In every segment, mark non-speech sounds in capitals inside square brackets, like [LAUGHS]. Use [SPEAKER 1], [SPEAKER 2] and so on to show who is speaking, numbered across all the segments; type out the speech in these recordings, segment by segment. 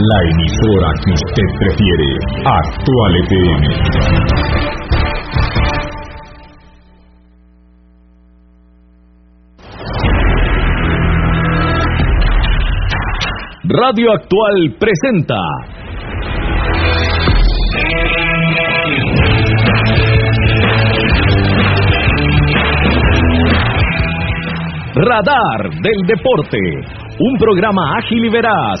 [SPEAKER 1] La emisora que usted prefiere, Actual FM. Radio Actual presenta Radar del Deporte, un programa ágil y veraz,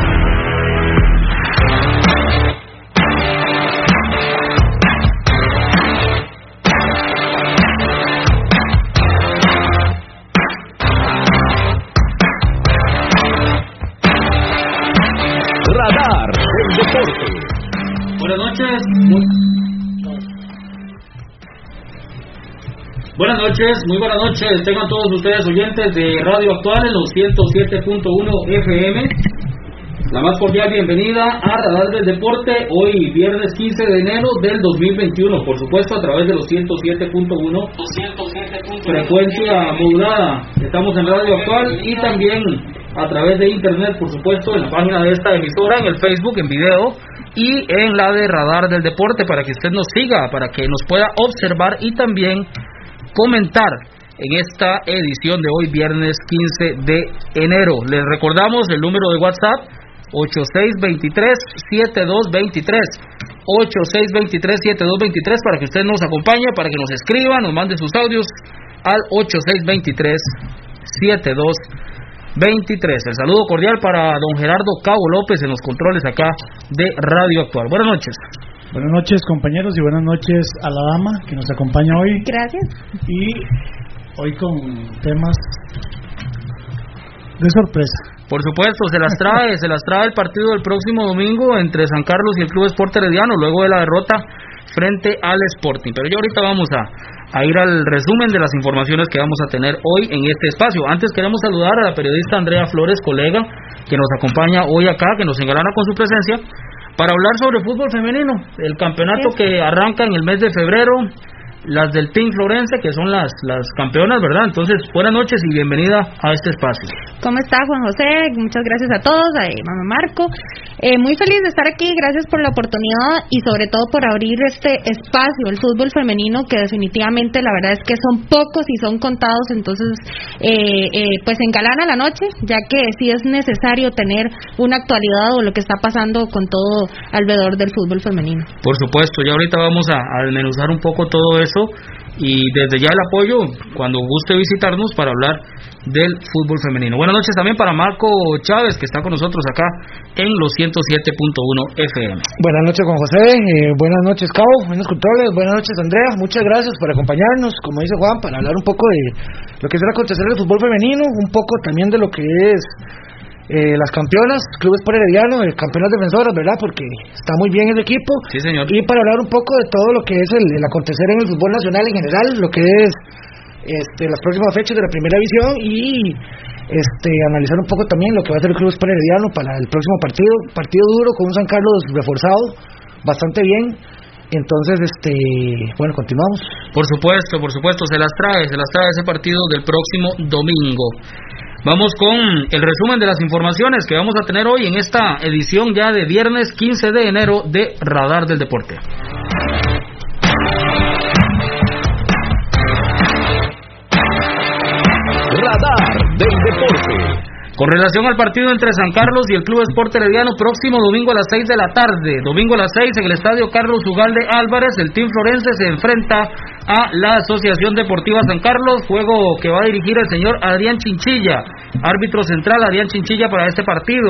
[SPEAKER 2] Buenas noches, muy buenas noches. Tengan todos ustedes oyentes de Radio Actual en los 107.1 FM. La más cordial bienvenida a Radar del Deporte, hoy viernes 15 de enero del 2021, por supuesto a través de los 107.1 frecuencia modulada. Estamos en Radio Actual y también a través de internet, por supuesto, en la página de esta emisora, en el Facebook, en video y en la de Radar del Deporte para que usted nos siga, para que nos pueda observar y también comentar en esta edición de hoy, viernes 15 de enero. Les recordamos el número de WhatsApp 8623-7223. 8623-7223 para que usted nos acompañe, para que nos escriba, nos mande sus audios al 8623-7223. El saludo cordial para don Gerardo Cabo López en los controles acá de Radio Actual. Buenas noches.
[SPEAKER 3] Buenas noches compañeros y buenas noches a la dama que nos acompaña hoy.
[SPEAKER 4] Gracias.
[SPEAKER 3] Y hoy con temas de sorpresa.
[SPEAKER 2] Por supuesto, se las trae, [LAUGHS] se las trae el partido del próximo domingo entre San Carlos y el Club Sport Herediano, luego de la derrota frente al Sporting. Pero ya ahorita vamos a, a ir al resumen de las informaciones que vamos a tener hoy en este espacio. Antes queremos saludar a la periodista Andrea Flores, colega, que nos acompaña hoy acá, que nos engalana con su presencia, para hablar sobre fútbol femenino, el campeonato que arranca en el mes de febrero, las del Team Florense, que son las, las campeonas, ¿verdad? Entonces, buenas noches y bienvenida a este espacio.
[SPEAKER 4] ¿Cómo está Juan José? Muchas gracias a todos, a mamá Marco. Eh, muy feliz de estar aquí, gracias por la oportunidad y sobre todo por abrir este espacio, el fútbol femenino, que definitivamente la verdad es que son pocos y son contados, entonces eh, eh, pues engalana la noche, ya que sí es necesario tener una actualidad o lo que está pasando con todo alrededor del fútbol femenino.
[SPEAKER 2] Por supuesto, ya ahorita vamos a, a desmenuzar un poco todo eso y desde ya el apoyo cuando guste visitarnos para hablar del fútbol femenino. Buenas noches también para Marco Chávez que está con nosotros acá en los 107.1 FM.
[SPEAKER 5] Buenas noches Juan José, eh, buenas noches Cabo, buenos controles, buenas noches Andrea, muchas gracias por acompañarnos, como dice Juan, para hablar un poco de lo que será acontecer el fútbol femenino, un poco también de lo que es eh, las campeonas, Club Sport Herediano, eh, campeonas defensoras, ¿verdad? Porque está muy bien el equipo.
[SPEAKER 2] Sí, señor.
[SPEAKER 5] Y para hablar un poco de todo lo que es el, el acontecer en el fútbol nacional en general, lo que es este, las próximas fechas de la primera división y este, analizar un poco también lo que va a hacer el Club Sport Herediano para el próximo partido. Partido duro con un San Carlos reforzado, bastante bien. Entonces, este, bueno, continuamos.
[SPEAKER 2] Por supuesto, por supuesto, se las trae, se las trae ese partido del próximo domingo. Vamos con el resumen de las informaciones que vamos a tener hoy en esta edición ya de viernes 15 de enero de Radar del Deporte.
[SPEAKER 1] Radar del Deporte.
[SPEAKER 2] Con relación al partido entre San Carlos y el Club Sport Herediano, próximo domingo a las 6 de la tarde, domingo a las 6 en el estadio Carlos Ugalde Álvarez, el Team Florense se enfrenta a la Asociación Deportiva San Carlos, juego que va a dirigir el señor Adrián Chinchilla, árbitro central Adrián Chinchilla para este partido.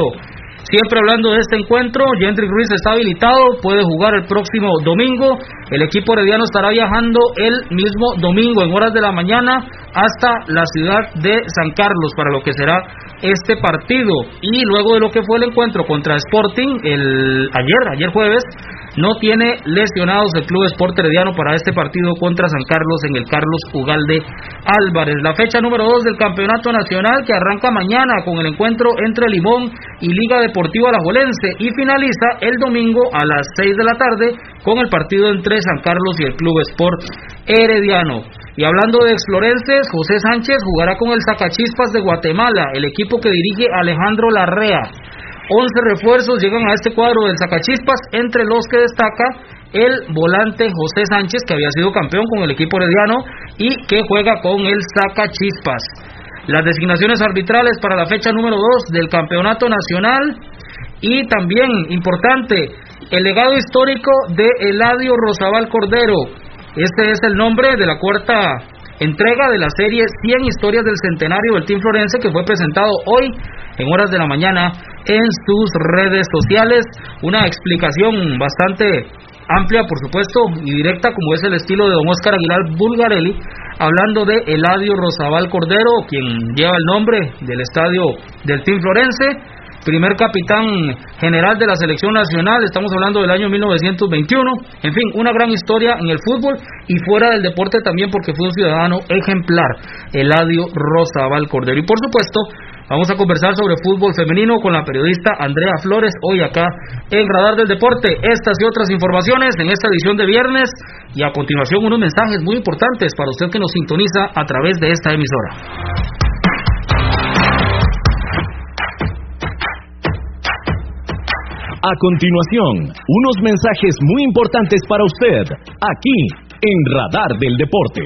[SPEAKER 2] Siempre hablando de este encuentro, Jendrik Ruiz está habilitado, puede jugar el próximo domingo. El equipo herediano estará viajando el mismo domingo en horas de la mañana hasta la ciudad de San Carlos para lo que será este partido. Y luego de lo que fue el encuentro contra Sporting el ayer, ayer jueves, no tiene lesionados el Club Sport Herediano para este partido contra San Carlos en el Carlos Ugalde Álvarez. La fecha número 2 del Campeonato Nacional que arranca mañana con el encuentro entre Limón y Liga Deportiva Alajuelense y finaliza el domingo a las 6 de la tarde con el partido entre San Carlos y el Club Sport Herediano. Y hablando de explorenses, José Sánchez jugará con el Zacachispas de Guatemala, el equipo que dirige Alejandro Larrea. 11 refuerzos llegan a este cuadro del Zacachispas, entre los que destaca el volante José Sánchez, que había sido campeón con el equipo herediano y que juega con el Zacachispas. Las designaciones arbitrales para la fecha número 2 del Campeonato Nacional y también importante el legado histórico de Eladio Rosabal Cordero. Este es el nombre de la cuarta entrega de la serie 100 historias del centenario del Team Florense que fue presentado hoy en horas de la mañana en sus redes sociales. Una explicación bastante amplia, por supuesto, y directa, como es el estilo de don Oscar Aguilar Bulgarelli, hablando de Eladio Rosabal Cordero, quien lleva el nombre del estadio del Team Florense primer capitán general de la selección nacional, estamos hablando del año 1921, en fin, una gran historia en el fútbol y fuera del deporte también porque fue un ciudadano ejemplar, Eladio Rosa Cordero. Y por supuesto, vamos a conversar sobre fútbol femenino con la periodista Andrea Flores, hoy acá en Radar del Deporte. Estas y otras informaciones en esta edición de viernes y a continuación unos mensajes muy importantes para usted que nos sintoniza a través de esta emisora.
[SPEAKER 1] A continuación, unos mensajes muy importantes para usted, aquí en Radar del Deporte.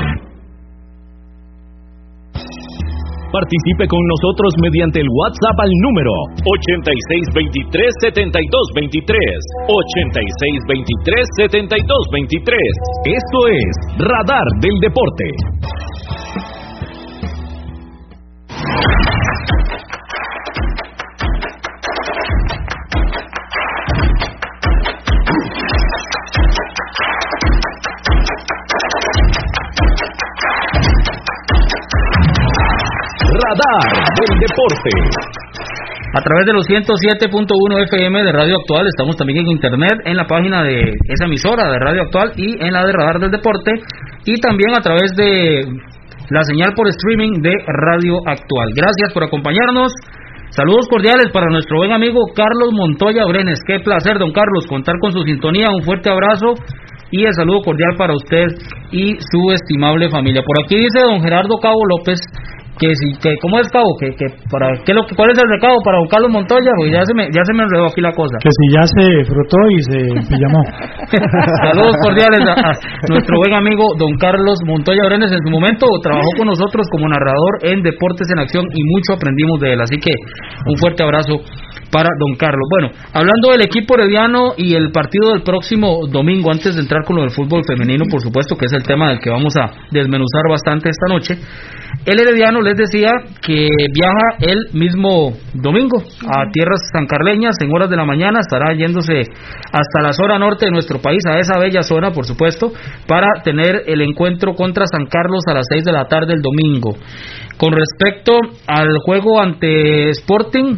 [SPEAKER 1] Participe con nosotros mediante el WhatsApp al número 8623-7223. 8623-7223. Esto es Radar del Deporte. Del Deporte.
[SPEAKER 2] A través de los 107.1 FM de Radio Actual, estamos también en internet, en la página de esa emisora de Radio Actual y en la de Radar del Deporte, y también a través de la señal por streaming de Radio Actual. Gracias por acompañarnos. Saludos cordiales para nuestro buen amigo Carlos Montoya Brenes. Qué placer, don Carlos, contar con su sintonía. Un fuerte abrazo y el saludo cordial para usted y su estimable familia. Por aquí dice don Gerardo Cabo López que si que cómo es cabo que, que para qué lo cuál es el recado para don Carlos Montoya porque ya se me ya se me enredó aquí la cosa.
[SPEAKER 3] Que si ya se frotó y se pijamó. [LAUGHS] [LAUGHS]
[SPEAKER 2] Saludos cordiales a, nuestro buen amigo don Carlos Montoya Brenes en su momento trabajó con nosotros como narrador en Deportes en Acción y mucho aprendimos de él. Así que un fuerte abrazo para don Carlos. Bueno, hablando del equipo herediano y el partido del próximo domingo, antes de entrar con lo del fútbol femenino, por supuesto, que es el tema del que vamos a desmenuzar bastante esta noche, el herediano les decía que viaja el mismo domingo a tierras sancarleñas en horas de la mañana, estará yéndose hasta la zona norte de nuestro país, a esa bella zona, por supuesto, para tener el encuentro contra San Carlos a las 6 de la tarde el domingo. Con respecto al juego ante Sporting,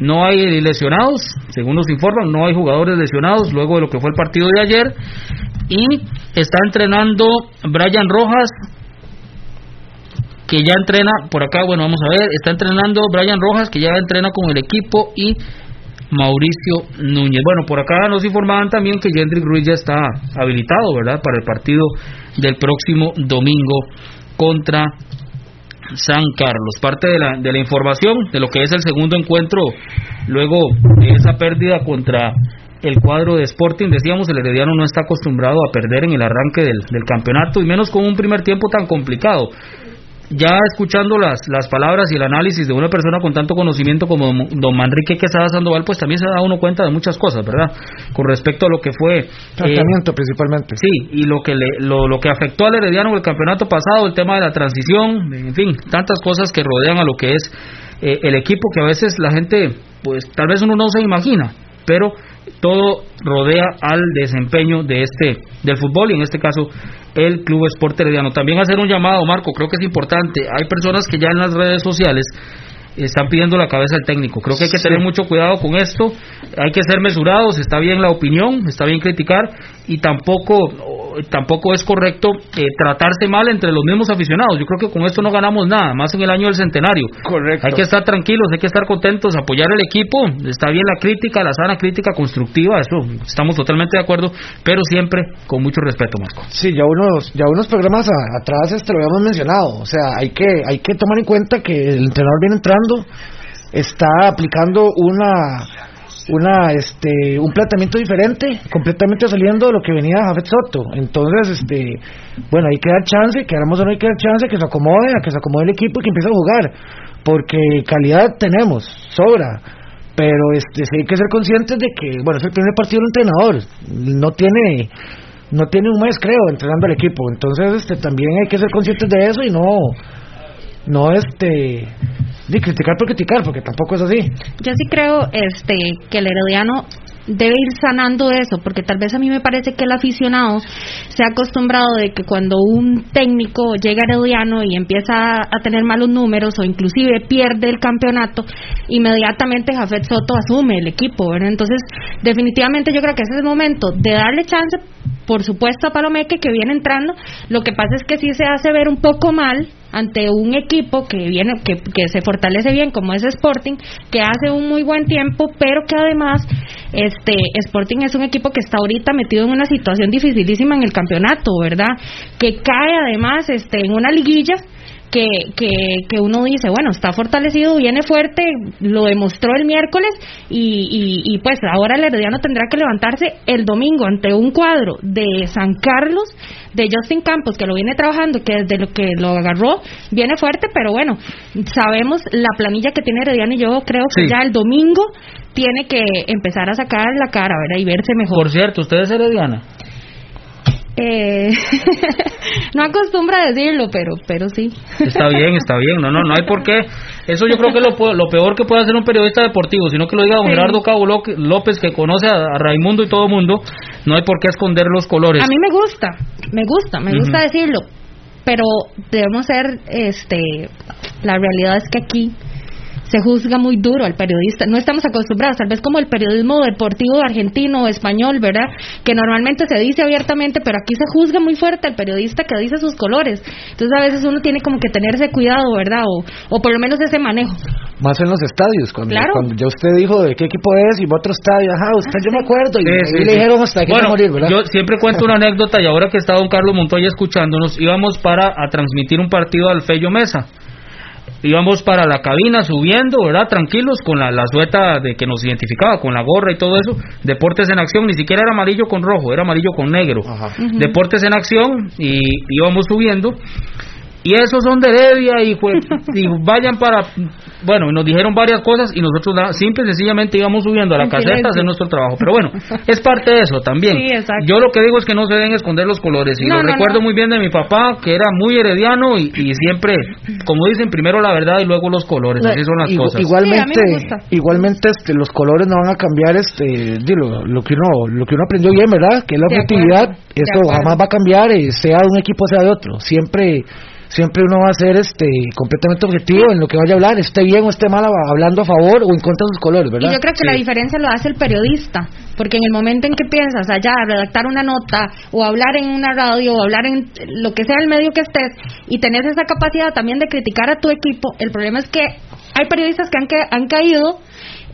[SPEAKER 2] no hay lesionados, según nos informan, no hay jugadores lesionados luego de lo que fue el partido de ayer. Y está entrenando Brian Rojas, que ya entrena, por acá, bueno, vamos a ver, está entrenando Brian Rojas, que ya entrena con el equipo, y Mauricio Núñez. Bueno, por acá nos informaban también que Jendrik Ruiz ya está habilitado, ¿verdad?, para el partido del próximo domingo contra San Carlos. Parte de la, de la información de lo que es el segundo encuentro, luego de esa pérdida contra el cuadro de Sporting, decíamos, el Herediano no está acostumbrado a perder en el arranque del, del campeonato y menos con un primer tiempo tan complicado ya escuchando las, las palabras y el análisis de una persona con tanto conocimiento como don Manrique Quesada Sandoval, pues también se da uno cuenta de muchas cosas, ¿verdad? Con respecto a lo que fue...
[SPEAKER 5] Tratamiento eh, principalmente.
[SPEAKER 2] Sí, y lo que, le, lo, lo que afectó al Herediano en el campeonato pasado, el tema de la transición, en fin, tantas cosas que rodean a lo que es eh, el equipo que a veces la gente, pues tal vez uno no se imagina, pero todo rodea al desempeño de este del fútbol y en este caso el Club Sport Herediano. También hacer un llamado, Marco, creo que es importante. Hay personas que ya en las redes sociales están pidiendo la cabeza del técnico. Creo que hay que tener mucho cuidado con esto. Hay que ser mesurados. Está bien la opinión, está bien criticar y tampoco tampoco es correcto eh, tratarse mal entre los mismos aficionados. Yo creo que con esto no ganamos nada, más en el año del centenario.
[SPEAKER 5] Correcto.
[SPEAKER 2] Hay que estar tranquilos, hay que estar contentos, apoyar el equipo. Está bien la crítica, la sana crítica constructiva, eso estamos totalmente de acuerdo, pero siempre con mucho respeto, Marco.
[SPEAKER 5] Sí, ya unos ya unos programas atrás este lo habíamos mencionado, o sea, hay que hay que tomar en cuenta que el entrenador viene entrando está aplicando una una este un planteamiento diferente, completamente saliendo de lo que venía Jafet Soto. Entonces, este bueno, hay que dar chance, que no hay que dar chance, que se acomode, a que se acomode el equipo y que empiece a jugar, porque calidad tenemos, sobra. Pero este sí hay que ser conscientes de que, bueno, es el primer partido del entrenador, no tiene no tiene un mes creo entrenando al equipo, entonces este también hay que ser conscientes de eso y no no este de criticar por criticar, porque tampoco es así.
[SPEAKER 4] Yo sí creo este que el herediano debe ir sanando eso, porque tal vez a mí me parece que el aficionado se ha acostumbrado de que cuando un técnico llega a Herediano y empieza a tener malos números o inclusive pierde el campeonato, inmediatamente Jafet Soto asume el equipo, ¿verdad? Entonces, definitivamente yo creo que ese es el momento de darle chance, por supuesto, a Palomeque que viene entrando, lo que pasa es que sí se hace ver un poco mal ante un equipo que viene que, que se fortalece bien como es Sporting que hace un muy buen tiempo pero que además este Sporting es un equipo que está ahorita metido en una situación dificilísima en el campeonato verdad que cae además este en una liguilla que, que, que, uno dice, bueno, está fortalecido, viene fuerte, lo demostró el miércoles y, y, pues ahora el Herediano tendrá que levantarse el domingo ante un cuadro de San Carlos, de Justin Campos, que lo viene trabajando, que desde lo que lo agarró viene fuerte, pero bueno, sabemos la planilla que tiene Herediano y yo creo que ya el domingo tiene que empezar a sacar la cara, ¿verdad? Y verse mejor.
[SPEAKER 2] Por cierto, ¿usted es Herediana?
[SPEAKER 4] Eh, [LAUGHS] no acostumbra a decirlo, pero pero sí.
[SPEAKER 2] Está bien, [LAUGHS] está bien. No, no, no hay por qué. Eso yo creo que es lo, lo peor que puede hacer un periodista deportivo, sino que lo diga don Gerardo Cabo López, que conoce a, Raimundo y todo el mundo. No hay por qué esconder los colores.
[SPEAKER 4] A mí me gusta, me gusta, me gusta decirlo, pero debemos ser, este, la realidad es que aquí se juzga muy duro al periodista. No estamos acostumbrados, tal vez como el periodismo deportivo argentino o español, ¿verdad? Que normalmente se dice abiertamente, pero aquí se juzga muy fuerte al periodista que dice sus colores. Entonces a veces uno tiene como que tenerse cuidado, ¿verdad? O, o por lo menos ese manejo.
[SPEAKER 5] Más en los estadios, cuando, cuando ya usted dijo de qué equipo es y otro estadio, ajá, usted yo me acuerdo, y, le dijeron hasta que
[SPEAKER 2] bueno, morir, ¿verdad? Yo siempre cuento una anécdota y ahora que está don Carlos Montoya escuchándonos, íbamos para a transmitir un partido al Fello Mesa íbamos para la cabina subiendo, ¿verdad? Tranquilos con la, la sueta de que nos identificaba, con la gorra y todo eso. Deportes en acción, ni siquiera era amarillo con rojo, era amarillo con negro. Deportes en acción y íbamos subiendo y esos son de Heredia y, [LAUGHS] y vayan para bueno nos dijeron varias cosas y nosotros simple y sencillamente íbamos subiendo a la caseta a hacer nuestro trabajo. Pero bueno [LAUGHS] es parte de eso también. Yo lo que digo es que no se deben esconder los colores. Y lo recuerdo muy bien de mi papá que era muy herediano y, siempre como dicen primero la verdad y luego los colores. Así son las cosas.
[SPEAKER 5] igualmente igualmente este los colores no van a cambiar este dilo, lo que uno lo que uno aprendió bien verdad que es la objetividad eso jamás va a cambiar eh, sea de un equipo sea de otro. Siempre siempre uno va a ser este completamente objetivo en lo que vaya a hablar, esté bien o esté mal hablando a favor o en contra de sus colores, ¿verdad?
[SPEAKER 4] Y yo creo que la diferencia lo hace el periodista, porque en el momento en que piensas allá redactar una nota o hablar en una radio o hablar en lo que sea el medio que estés y tenés esa capacidad también de criticar a tu equipo, el problema es que hay periodistas que han, que, han caído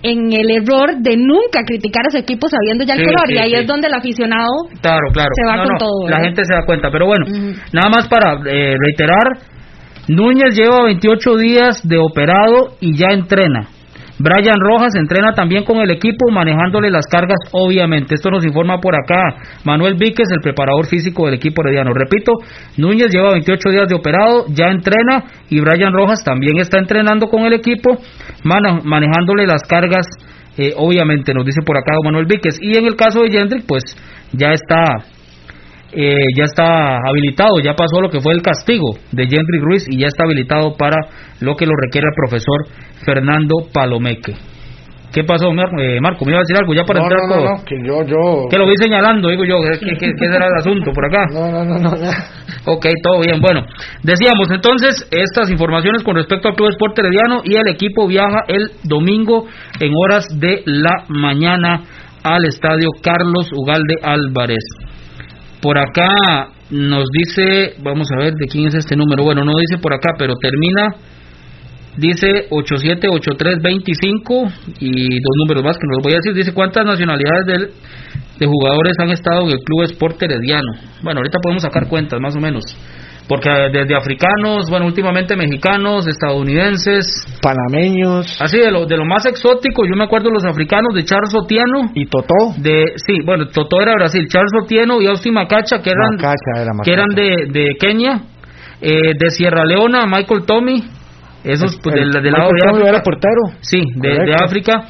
[SPEAKER 4] en el error de nunca criticar a su equipo sabiendo ya el color y ahí es donde el aficionado
[SPEAKER 2] claro, claro.
[SPEAKER 4] se va con todo.
[SPEAKER 2] La gente se da cuenta, pero bueno, nada más para eh, reiterar, Núñez lleva 28 días de operado y ya entrena. Brian Rojas entrena también con el equipo manejándole las cargas, obviamente. Esto nos informa por acá Manuel Víquez, el preparador físico del equipo herediano. Repito, Núñez lleva 28 días de operado, ya entrena y Brian Rojas también está entrenando con el equipo, manejándole las cargas, eh, obviamente, nos dice por acá Manuel Víquez. Y en el caso de Jendrik, pues ya está eh, ya está habilitado, ya pasó lo que fue el castigo de Henry Ruiz y ya está habilitado para lo que lo requiere el profesor Fernando Palomeque. ¿Qué pasó, eh, Marco? ¿Me iba a decir algo ya para entrar?
[SPEAKER 5] No, no, que yo, yo...
[SPEAKER 2] Que lo vi señalando, digo yo, ¿qué, qué, será el asunto por acá?
[SPEAKER 5] No, no, no, no.
[SPEAKER 2] Ok, todo bien. Bueno, decíamos entonces estas informaciones con respecto al Club Sport Herediano y el equipo viaja el domingo en horas de la mañana al estadio Carlos Ugalde Álvarez. Por acá nos dice, vamos a ver de quién es este número. Bueno, no dice por acá, pero termina, dice 878325 y dos números más que nos voy a decir. Dice cuántas nacionalidades de, de jugadores han estado en el Club Sport Herediano. Bueno, ahorita podemos sacar cuentas más o menos porque desde africanos, bueno, últimamente mexicanos, estadounidenses,
[SPEAKER 5] panameños,
[SPEAKER 2] así de lo de lo más exótico, yo me acuerdo los africanos de Charles Otieno.
[SPEAKER 5] Y Totó,
[SPEAKER 2] de sí, bueno, Totó era Brasil, Charles Otieno y Austin Macacha que eran que eran de, de Kenia, eh, de Sierra Leona, Michael Tommy, esos pues, del, del lado de
[SPEAKER 5] África, era portero.
[SPEAKER 2] Sí, de, de, África.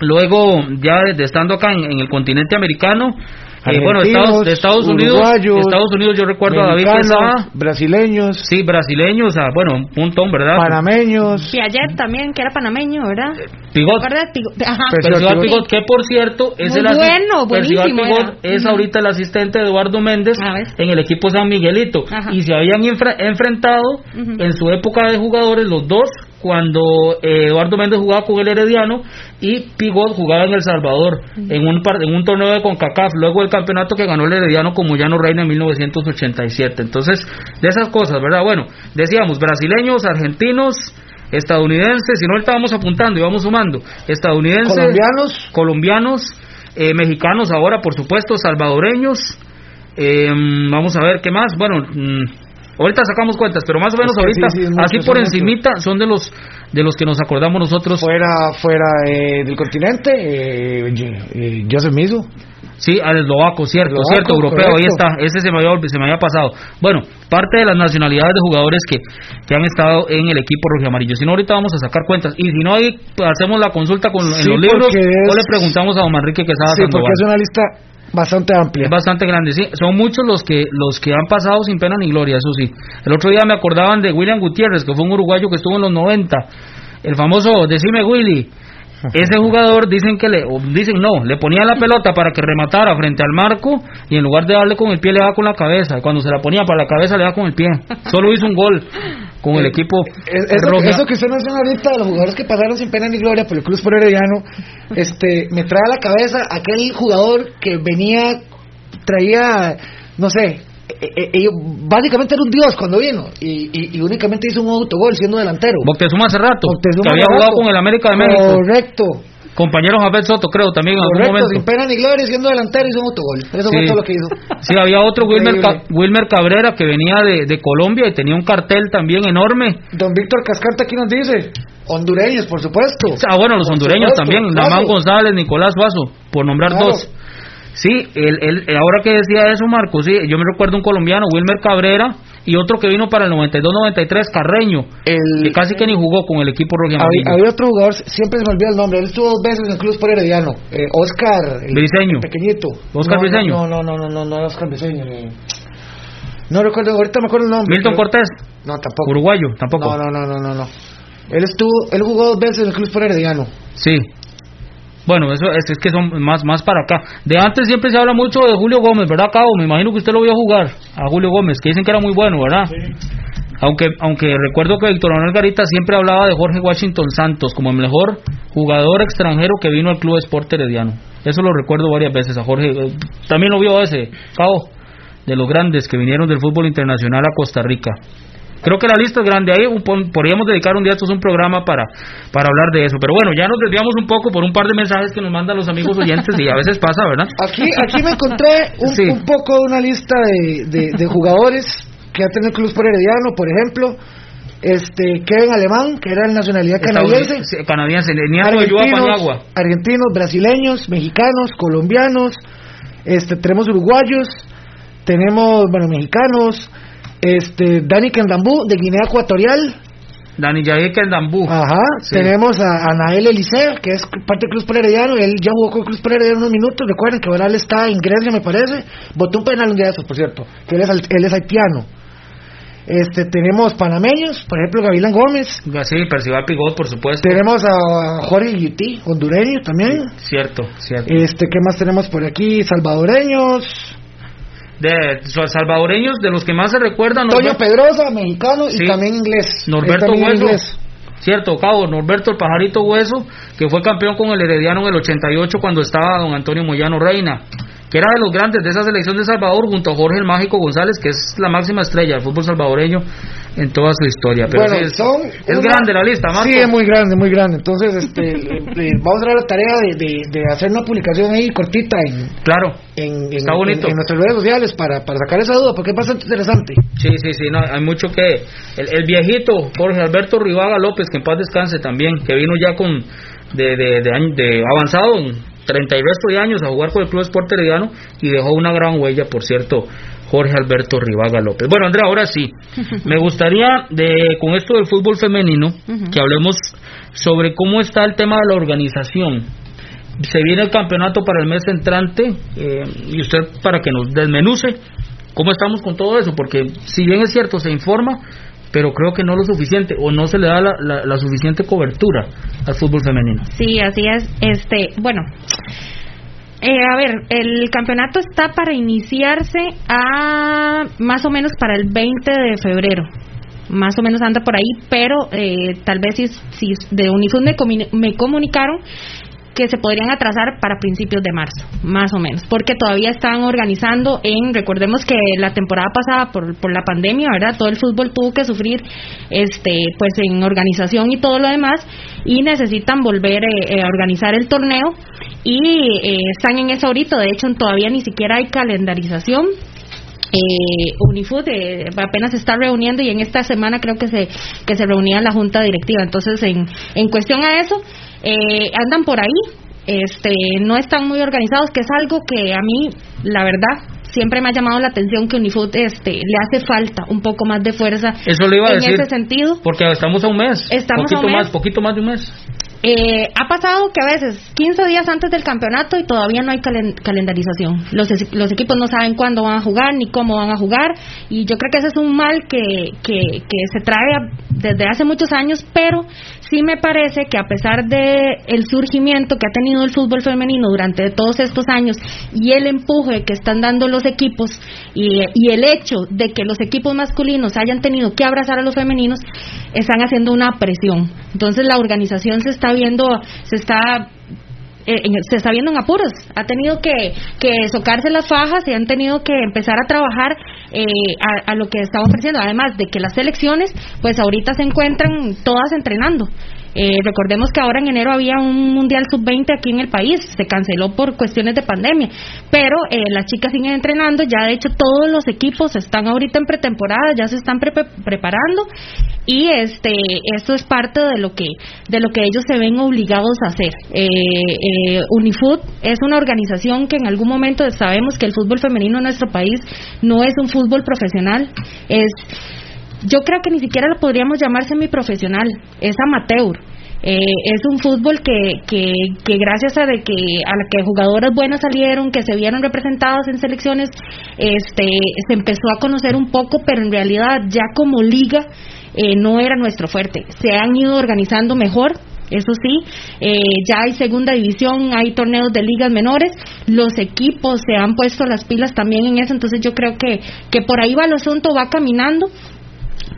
[SPEAKER 2] Luego ya de, estando acá en, en el continente americano, eh, bueno, Estados, de Estados Unidos, Estados Unidos yo recuerdo a David Quesada,
[SPEAKER 5] brasileños,
[SPEAKER 2] sí, brasileños, ah, bueno, un montón, ¿verdad?
[SPEAKER 5] Panameños,
[SPEAKER 4] Piaget también, que era panameño, ¿verdad?
[SPEAKER 2] Pigot, [LAUGHS]
[SPEAKER 4] Ajá.
[SPEAKER 2] Pigot, que por cierto es el
[SPEAKER 4] bueno, buenísimo
[SPEAKER 2] Pigot es ahorita el asistente de Eduardo Méndez en el equipo San Miguelito. Y se habían enfrentado en su época de jugadores los dos cuando eh, Eduardo Méndez jugaba con el Herediano y Pigot jugaba en El Salvador en un en un torneo de CONCACAF, luego el campeonato que ganó el Herediano como Llano Reina en 1987. Entonces, de esas cosas, ¿verdad? Bueno, decíamos brasileños, argentinos, estadounidenses, si no estábamos apuntando y vamos sumando, estadounidenses,
[SPEAKER 5] colombianos,
[SPEAKER 2] colombianos eh, mexicanos ahora, por supuesto, salvadoreños, eh, vamos a ver qué más, bueno, mm, Ahorita sacamos cuentas, pero más o menos ahorita, así por encimita, son de los de los que nos acordamos nosotros.
[SPEAKER 5] Fuera fuera eh, del continente, eh, eh, Joseph Mizu.
[SPEAKER 2] Sí, al eslovaco, cierto, cierto, europeo, ahí está, ese se me, había, se me había pasado. Bueno, parte de las nacionalidades de jugadores que, que han estado en el equipo rojo amarillo. Si no, ahorita vamos a sacar cuentas. Y si no, ahí hacemos la consulta con, en los libros o le preguntamos a don Manrique que
[SPEAKER 5] Sí, porque es una lista Bastante amplia.
[SPEAKER 2] Es bastante grande, sí. Son muchos los que los que han pasado sin pena ni gloria, eso sí. El otro día me acordaban de William Gutiérrez, que fue un uruguayo que estuvo en los 90. El famoso, decime Willy. [LAUGHS] Ese jugador dicen que le dicen no, le ponía la pelota para que rematara frente al marco y en lugar de darle con el pie le daba con la cabeza. Cuando se la ponía para la cabeza le daba con el pie. Solo hizo un gol. Con el
[SPEAKER 5] Eh,
[SPEAKER 2] equipo
[SPEAKER 5] Es- Eso,
[SPEAKER 2] roja-
[SPEAKER 5] eso que usted menciona ahorita de los jugadores que pasaron sin pena ni gloria por el Cruz por Herediano, [LAUGHS] este, me trae a la cabeza aquel jugador que venía, traía, no sé, eh, eh, eh, básicamente era un dios cuando vino y, y- y únicamente hizo un autogol siendo delantero.
[SPEAKER 2] Moctezuma hace rato,
[SPEAKER 5] Moctezuma
[SPEAKER 2] que había jugado
[SPEAKER 5] rato.
[SPEAKER 2] con el América de México.
[SPEAKER 5] Correcto,
[SPEAKER 2] Compañero Javier Soto, creo, también en algún
[SPEAKER 5] correcto, sin
[SPEAKER 2] momento.
[SPEAKER 5] pena ni gloria siendo delantero hizo un autogol. Eso
[SPEAKER 2] Sí.
[SPEAKER 5] fue todo lo que hizo.
[SPEAKER 2] Sí, había otro Wilmer. Ca- Wilmer Cabrera que venía de, de Colombia y tenía un cartel también enorme.
[SPEAKER 5] Don Víctor Cascante aquí nos dice, hondureños, por supuesto.
[SPEAKER 2] Ah, bueno, los
[SPEAKER 5] Por
[SPEAKER 2] hondureños
[SPEAKER 5] supuesto,
[SPEAKER 2] también. Namán González, Nicolás Suazo, por nombrar
[SPEAKER 5] Claro.
[SPEAKER 2] dos. Sí, el, el- eh, ahora que decía eso, Marco, sí, yo me recuerdo un colombiano, Wilmer Cabrera, y otro que vino para el 92-93, Carreño,
[SPEAKER 5] El-
[SPEAKER 2] que casi que ni jugó con el equipo y
[SPEAKER 5] Había, había otro jugador, siempre se me olvida el nombre, él estuvo dos veces en el Club por Herediano, eh, Oscar el
[SPEAKER 2] Briseño.
[SPEAKER 5] pequeñito.
[SPEAKER 2] Oscar
[SPEAKER 5] no,
[SPEAKER 2] Briseño.
[SPEAKER 5] No, no, no, no, no, no, era Oscar Briseño. eh. No recuerdo, ahorita me acuerdo el nombre.
[SPEAKER 2] Milton
[SPEAKER 5] pero-
[SPEAKER 2] Cortés,
[SPEAKER 5] No, tampoco.
[SPEAKER 2] uruguayo, tampoco.
[SPEAKER 5] No, no, no, no, no, no. Él estuvo, él jugó dos veces en el Club por Herediano.
[SPEAKER 2] Sí. Bueno, eso es, es que son más más para acá. De antes siempre se habla mucho de Julio Gómez, ¿verdad, Cabo? Me imagino que usted lo vio jugar a Julio Gómez, que dicen que era muy bueno, ¿verdad? Aunque aunque recuerdo que Víctor Manuel Garita siempre hablaba de Jorge Washington Santos como el mejor jugador extranjero que vino al Club Sport Herediano. Eso lo recuerdo varias veces a Jorge. eh, También lo vio ese, Cabo, de los grandes que vinieron del fútbol internacional a Costa Rica. Creo que la lista es grande. Ahí un- podríamos dedicar un día estos un programa para, para hablar de eso. Pero bueno, ya nos desviamos un poco por un par de mensajes que nos mandan los amigos oyentes y a veces pasa, ¿verdad? [LAUGHS]
[SPEAKER 5] Aquí, aquí me encontré un,
[SPEAKER 2] Sí.
[SPEAKER 5] un poco de una lista de, de, de jugadores que ha tenido el Club por Herediano, por ejemplo, este Kevin Alemán, que era de nacionalidad canadiense.
[SPEAKER 2] Canadiense,
[SPEAKER 5] argentinos, argentinos, brasileños, mexicanos, colombianos, este tenemos uruguayos, tenemos bueno mexicanos, este Dani Kendambú de Guinea Ecuatorial,
[SPEAKER 2] Dani Jair Kendambú.
[SPEAKER 5] ajá,
[SPEAKER 2] Sí.
[SPEAKER 5] tenemos a, a Nael Eliseo, que es parte del Cruz Por Herediano, él ya jugó con Cruz Por Herediano unos minutos, recuerden que ahora él está en Grecia me parece, botó un penal un día de esos, por cierto, que él es, él es haitiano. Este, tenemos panameños, por ejemplo, Gavilán Gómez.
[SPEAKER 2] Sí, Percival Pigot, por supuesto.
[SPEAKER 5] Tenemos a Jorge Guití, hondureño también.
[SPEAKER 2] Cierto, cierto.
[SPEAKER 5] Este, ¿qué más tenemos por aquí? Salvadoreños.
[SPEAKER 2] De salvadoreños, de los que más se recuerdan.
[SPEAKER 5] Toño Pedrosa, mexicano y también inglés.
[SPEAKER 2] Norberto
[SPEAKER 5] también
[SPEAKER 2] Hueso.
[SPEAKER 5] inglés.
[SPEAKER 2] Cierto, Cabo, Norberto el Pajarito Hueso, que fue campeón con el Herediano en el 88 cuando estaba don Antonio Moyano Reina, que era de los grandes de esa selección de Salvador junto a Jorge el Mágico González, que es la máxima estrella del fútbol salvadoreño en toda su historia. Pero
[SPEAKER 5] bueno,
[SPEAKER 2] sí es,
[SPEAKER 5] son
[SPEAKER 2] es
[SPEAKER 5] una-
[SPEAKER 2] grande la lista, Marco.
[SPEAKER 5] Sí, es muy grande, muy grande. Entonces, este, [LAUGHS] le- le- vamos a dar la tarea de, de- de hacer una publicación ahí cortita en,
[SPEAKER 2] Claro,
[SPEAKER 5] en, en-
[SPEAKER 2] Está bonito.
[SPEAKER 5] en- en nuestras redes sociales para, para sacar esa duda, porque es bastante interesante.
[SPEAKER 2] sí, sí, sí, no, hay mucho que... El, el viejito Jorge Alberto Rivaga López, que en paz descanse también, que vino ya con de, de, de, de avanzado en 30 y resto de años a jugar con el Club Sport Herediano y dejó una gran huella, por cierto, Jorge Alberto Rivaga López. Bueno, Andrea, ahora sí, [LAUGHS] me gustaría, de con esto del fútbol femenino, que hablemos sobre cómo está el tema de la organización. Se viene el campeonato para el mes entrante eh, y usted para que nos desmenuce cómo estamos con todo eso, porque si bien es cierto, se informa, pero creo que no lo suficiente o no se le da la, la- la suficiente cobertura al fútbol femenino.
[SPEAKER 4] Sí, así es. Este, bueno, eh, a ver, el campeonato está para iniciarse a más o menos para el 20 de febrero. Más o menos anda por ahí, pero eh, tal vez si, si de Unifund me, me comunicaron que se podrían atrasar para principios de marzo, más o menos, porque todavía están organizando en, recordemos que la temporada pasada por, por la pandemia, ¿verdad? Todo el fútbol tuvo que sufrir, este, pues en organización y todo lo demás, y necesitan volver eh, eh, a organizar el torneo y eh, están en eso ahorita, de hecho todavía ni siquiera hay calendarización, eh, Unifood eh, apenas está reuniendo y en esta semana creo que se que se reunía la junta directiva. Entonces en, en cuestión a eso eh, andan por ahí este no están muy organizados que es algo que a mí la verdad siempre me ha llamado la atención que Unifood este le hace falta un poco más de fuerza
[SPEAKER 2] Eso le iba a
[SPEAKER 4] en
[SPEAKER 2] decir.
[SPEAKER 4] ese sentido
[SPEAKER 2] Porque estamos a un mes.
[SPEAKER 4] Estamos a
[SPEAKER 2] poquito
[SPEAKER 4] un mes.
[SPEAKER 2] más, poquito más de un mes.
[SPEAKER 4] eh, ha pasado que a veces 15 días antes del campeonato y todavía no hay calen- calendarización. Los, es- los equipos no saben cuándo van a jugar ni cómo van a jugar y yo creo que ese es un mal que, que, que se trae a- desde hace muchos años, pero sí me parece que a pesar de el surgimiento que ha tenido el fútbol femenino durante todos estos años y el empuje que están dando los equipos y, el hecho de que los equipos masculinos hayan tenido que abrazar a los femeninos, están haciendo una presión. Entonces la organización se está viendo, se está eh, se está viendo en apuros, ha tenido que, que socarse las fajas y han tenido que empezar a trabajar eh, a, a, lo que está ofreciendo, además de que las selecciones, pues ahorita se encuentran todas entrenando. Eh, recordemos que ahora en enero había un Mundial Sub-20 aquí en el país, se canceló por cuestiones de pandemia, pero eh, las chicas siguen entrenando, ya de hecho todos los equipos están ahorita en pretemporada, ya se están pre preparando y este esto es parte de lo que de lo que ellos se ven obligados a hacer. Eh, eh, Unifood es una organización que en algún momento sabemos que el fútbol femenino en nuestro país no es un fútbol profesional, es yo creo que ni siquiera lo podríamos llamar semiprofesional, es amateur. Eh, es un fútbol que, que, que gracias a de que a que jugadoras buenas salieron, que se vieron representadas en selecciones, este, se empezó a conocer un poco, pero en realidad ya como liga eh, no era nuestro fuerte. Se han ido organizando mejor, eso sí, eh, ya hay segunda división, hay torneos de ligas menores, los equipos se han puesto las pilas también en eso, entonces yo creo que, que por ahí va el asunto, va caminando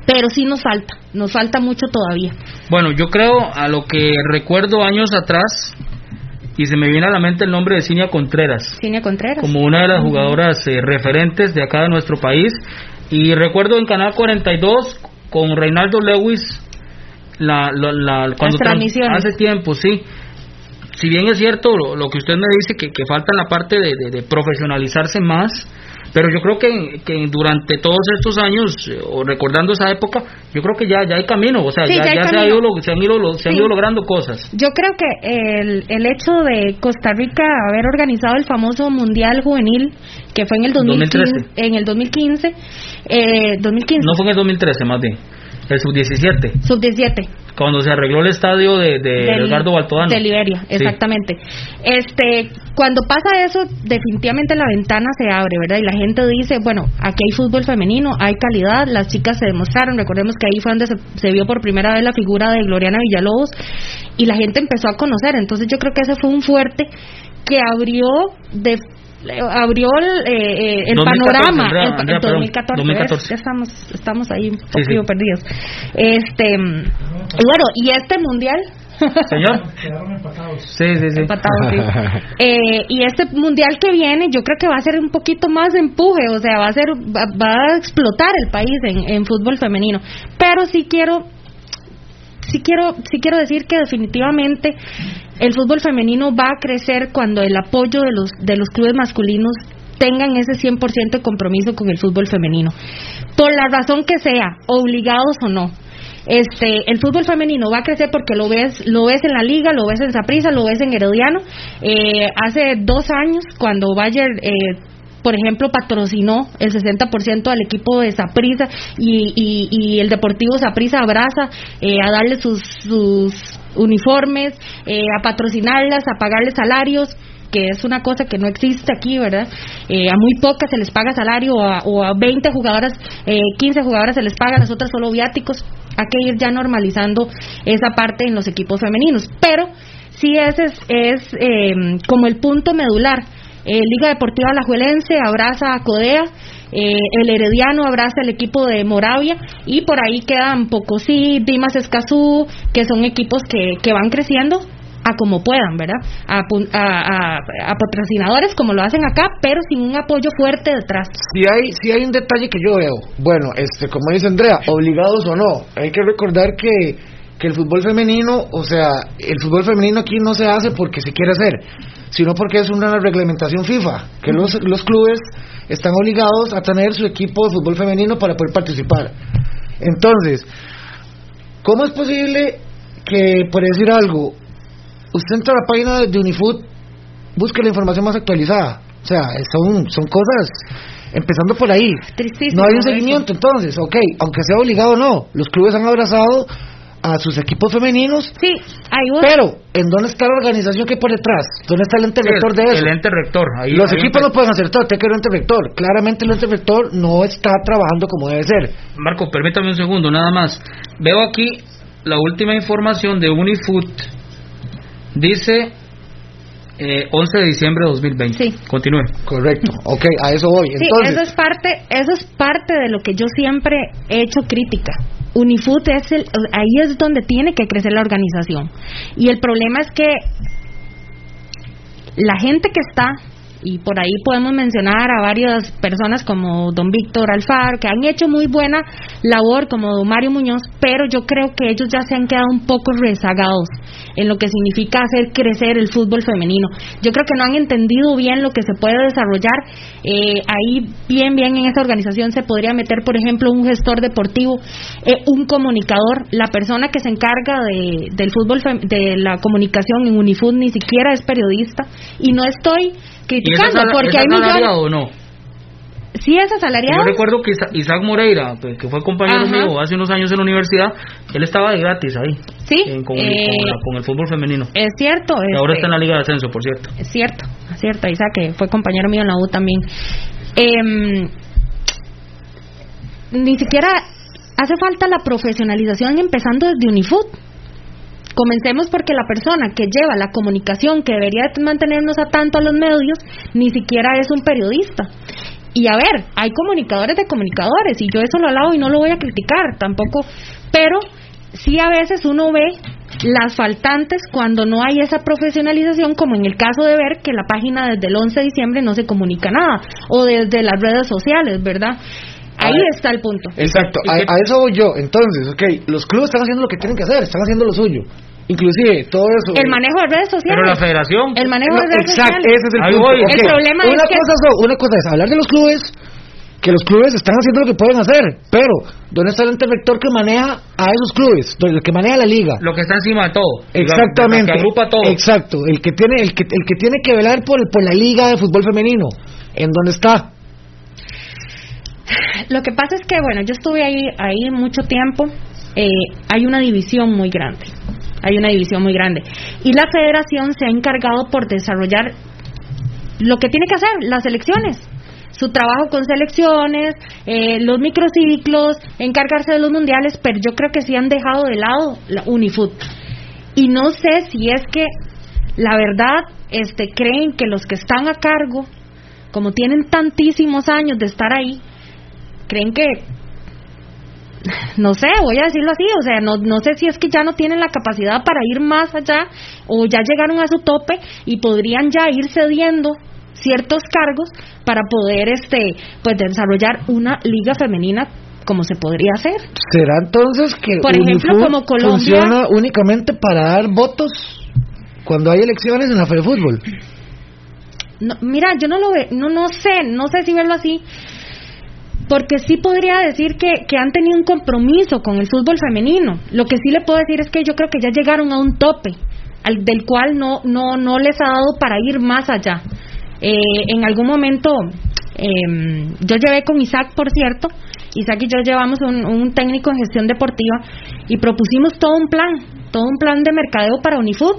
[SPEAKER 4] pero sí nos falta, nos falta mucho todavía.
[SPEAKER 2] Bueno, yo creo a lo que recuerdo años atrás y se me viene a la mente el nombre de Cinia Contreras.
[SPEAKER 4] Cinia Contreras.
[SPEAKER 2] Como una de las jugadoras eh, referentes de acá de nuestro país. Y recuerdo en Canal 42 con Reinaldo Lewis, la, la, la cuando hace tiempo, sí. Si bien es cierto lo, lo que usted me dice, que, que falta en la parte de, de, de profesionalizarse más, pero yo creo que, que durante todos estos años, eh, o recordando esa época, yo creo que ya, ya hay camino, o sea,
[SPEAKER 4] Sí,
[SPEAKER 2] ya,
[SPEAKER 4] ya
[SPEAKER 2] ya se, ha ido, se han ido, se han
[SPEAKER 4] Sí.
[SPEAKER 2] ido logrando cosas.
[SPEAKER 4] Yo creo que el, el hecho de Costa Rica haber organizado el famoso Mundial Juvenil, que fue en el 2015,
[SPEAKER 2] 2013.
[SPEAKER 4] en el 2015, eh, 2015,
[SPEAKER 2] No fue en el 2013, más bien, el sub-17,
[SPEAKER 4] sub-17,
[SPEAKER 2] cuando se arregló el estadio de, de
[SPEAKER 4] del-
[SPEAKER 2] Edgardo Baltodano.
[SPEAKER 4] De Liberia,
[SPEAKER 2] Sí.
[SPEAKER 4] exactamente. Este, cuando pasa eso, definitivamente la ventana se abre, ¿verdad? Y la gente dice, bueno, aquí hay fútbol femenino, hay calidad, las chicas se demostraron, recordemos que ahí fue donde se, se vio por primera vez la figura de Gloriana Villalobos y la gente empezó a conocer, entonces yo creo que ese fue un fuerte que abrió de abrió el, eh, eh, el
[SPEAKER 2] 2014,
[SPEAKER 4] panorama
[SPEAKER 2] Andrea,
[SPEAKER 4] el,
[SPEAKER 2] Andrea,
[SPEAKER 4] el
[SPEAKER 2] perdón,
[SPEAKER 4] 2014,
[SPEAKER 2] 2014.
[SPEAKER 4] ¿ves? Ya estamos estamos ahí un poquito
[SPEAKER 2] sí.
[SPEAKER 4] perdidos este y bueno y este mundial
[SPEAKER 2] Señor. [LAUGHS]
[SPEAKER 3] Quedaron empatados.
[SPEAKER 2] Sí, sí, sí.
[SPEAKER 4] empatados, sí. [LAUGHS] Eh, y este mundial que viene, yo creo que va a ser un poquito más de empuje, o sea, va a ser, va, va a explotar el país en, en fútbol femenino. Pero sí quiero, sí quiero, sí quiero decir que definitivamente el fútbol femenino va a crecer cuando el apoyo de los de los clubes masculinos tengan ese 100% de compromiso con el fútbol femenino. Por la razón que sea, obligados o no. Este, el fútbol femenino va a crecer porque lo ves, lo ves en la liga, lo ves en Saprissa, lo ves en Herediano. Eh, hace dos años, cuando Bayer, eh, por ejemplo, patrocinó el 60% al equipo de Saprissa y, y, el Deportivo Saprissa abraza eh, a darle sus, sus uniformes, eh, a patrocinarlas, a pagarles salarios que es una cosa que no existe aquí, ¿verdad? Eh, a muy pocas se les paga salario, o a, o a 20 jugadoras, eh, 15 jugadoras se les paga, las otras solo viáticos. Hay que ir ya normalizando esa parte en los equipos femeninos. Pero sí ese es, es eh, como el punto medular. Eh, Liga Deportiva Alajuelense abraza a Codea, eh, el Herediano abraza el equipo de Moravia y por ahí quedan Pocosí, Dimas Escazú, que son equipos que, que van creciendo a como puedan, ¿verdad? A, a, a- a patrocinadores como lo hacen acá, pero sin un apoyo fuerte detrás.
[SPEAKER 5] Si hay, si hay un detalle que yo veo, bueno, este, como dice Andrea, obligados o no, hay que recordar que, que el fútbol femenino, o sea, el fútbol femenino aquí no se hace porque se quiere hacer, sino porque es una reglamentación FIFA, que los, los clubes están obligados a tener su equipo de fútbol femenino para poder participar. Entonces, ¿cómo es posible que, por decir algo, usted entra a la página de Unifood, busque la información más actualizada? O sea, son, son cosas, empezando por ahí.
[SPEAKER 4] Tristísimo.
[SPEAKER 5] No hay un
[SPEAKER 4] eso.
[SPEAKER 5] seguimiento, entonces, ok, aunque sea obligado o no, los clubes han abrazado a sus equipos femeninos,
[SPEAKER 4] Sí, voy.
[SPEAKER 5] pero ¿en dónde está la organización que hay por detrás? ¿Dónde está el ente
[SPEAKER 2] Sí,
[SPEAKER 5] rector de eso?
[SPEAKER 2] El ente rector. Ahí,
[SPEAKER 5] los
[SPEAKER 2] ahí
[SPEAKER 5] equipos no pueden hacer todo, tiene que haber un ente rector. Claramente el ente rector no está trabajando como debe ser.
[SPEAKER 2] Marco, permítame un segundo, nada más. Veo aquí la última información de Unifood dice eh, 11 de diciembre de 2020.
[SPEAKER 4] Sí.
[SPEAKER 2] Continúe.
[SPEAKER 5] Correcto. Ok, a eso voy.
[SPEAKER 4] Sí,
[SPEAKER 5] Entonces,
[SPEAKER 4] eso es parte, eso es parte de lo que yo siempre he hecho crítica. Unifood es el, ahí es donde tiene que crecer la organización. Y el problema es que la gente que está y por ahí podemos mencionar a varias personas como don Víctor Alfaro, que han hecho muy buena labor, como don Mario Muñoz, pero yo creo que ellos ya se han quedado un poco rezagados en lo que significa hacer crecer el fútbol femenino. Yo creo que no han entendido bien lo que se puede desarrollar. Eh, ahí, bien, bien en esa organización se podría meter, por ejemplo, un gestor deportivo, eh, un comunicador, la persona que se encarga de, del fútbol, de la comunicación en Unifood ni siquiera es periodista, y no estoy
[SPEAKER 2] ¿Y es
[SPEAKER 4] criticando
[SPEAKER 2] asala-
[SPEAKER 4] porque hay millones.
[SPEAKER 2] o no?
[SPEAKER 4] Sí es asalariado.
[SPEAKER 2] Yo recuerdo que Isa- Isaac Moreira, pues, que fue compañero
[SPEAKER 4] Ajá.
[SPEAKER 2] mío hace unos años en la universidad, él estaba de gratis ahí.
[SPEAKER 4] Sí,
[SPEAKER 2] en- con,
[SPEAKER 4] eh,
[SPEAKER 2] con la- con el fútbol femenino.
[SPEAKER 4] Es cierto.
[SPEAKER 2] Y ahora
[SPEAKER 4] este,
[SPEAKER 2] está en la Liga de Ascenso, por cierto.
[SPEAKER 4] Es cierto, es cierto, Isaac, que fue compañero mío en la U también. Em, ni siquiera hace falta la profesionalización empezando desde Unifood. Comencemos porque la persona que lleva la comunicación, que debería de mantenernos a tanto a los medios, ni siquiera es un periodista. Y a ver, hay comunicadores de comunicadores, y yo eso lo alabo y no lo voy a criticar tampoco, pero sí a veces uno ve las faltantes cuando no hay esa profesionalización, como en el caso de ver que la página desde el 11 de diciembre no se comunica nada, o desde las redes sociales, ¿verdad? Ahí está el punto.
[SPEAKER 5] Exacto,
[SPEAKER 2] ¿Y
[SPEAKER 5] a, eso voy yo. Entonces, ok, los clubes están haciendo lo que tienen que hacer, están haciendo lo suyo. Inclusive, todo eso...
[SPEAKER 4] El manejo de redes sociales.
[SPEAKER 2] Pero la federación.
[SPEAKER 4] El manejo
[SPEAKER 5] No,
[SPEAKER 4] de redes
[SPEAKER 5] exacto,
[SPEAKER 4] sociales.
[SPEAKER 5] ese es el
[SPEAKER 2] Ahí
[SPEAKER 5] punto.
[SPEAKER 4] El problema
[SPEAKER 5] una
[SPEAKER 4] es que-
[SPEAKER 5] Cosa es, una cosa es hablar de los clubes, que los clubes están haciendo lo que pueden hacer, pero ¿dónde está el ente rector que maneja a esos clubes? El que maneja la liga.
[SPEAKER 2] Lo que está encima de todo.
[SPEAKER 5] Exactamente.
[SPEAKER 2] Que agrupa todo.
[SPEAKER 5] Exacto, el que tiene el que el que tiene que velar por por la liga de fútbol femenino, en dónde está.
[SPEAKER 4] Lo que pasa es que, bueno, yo estuve ahí, ahí mucho tiempo. eh, hay una división muy grande. Hay una división muy grande. Y la federación se ha encargado por desarrollar lo que tiene que hacer, las elecciones. Su trabajo con selecciones, eh, los microciclos, encargarse de los mundiales, pero yo creo que sí han dejado de lado la Unifood. Y no sé si es que, la verdad, este, creen que los que están a cargo, como tienen tantísimos años de estar ahí, creen que no sé, voy a decirlo así, o sea, no, no sé si es que ya no tienen la capacidad para ir más allá o ya llegaron a su tope y podrían ya ir cediendo ciertos cargos para poder este pues desarrollar una liga femenina como se podría hacer.
[SPEAKER 5] ¿Será entonces que
[SPEAKER 4] Por ejemplo, como Colombia-
[SPEAKER 5] funciona únicamente para dar votos cuando hay elecciones en la Fede Fútbol?
[SPEAKER 4] No, mira, yo no lo ve, no no sé, no sé si verlo así. Porque sí podría decir que, que han tenido un compromiso con el fútbol femenino. Lo que sí le puedo decir es que yo creo que ya llegaron a un tope al, del cual no, no, no les ha dado para ir más allá. Eh, en algún momento, eh, yo llevé con Isaac, por cierto, Isaac y yo llevamos un, un técnico en gestión deportiva y propusimos todo un plan, todo un plan de mercadeo para Unifood.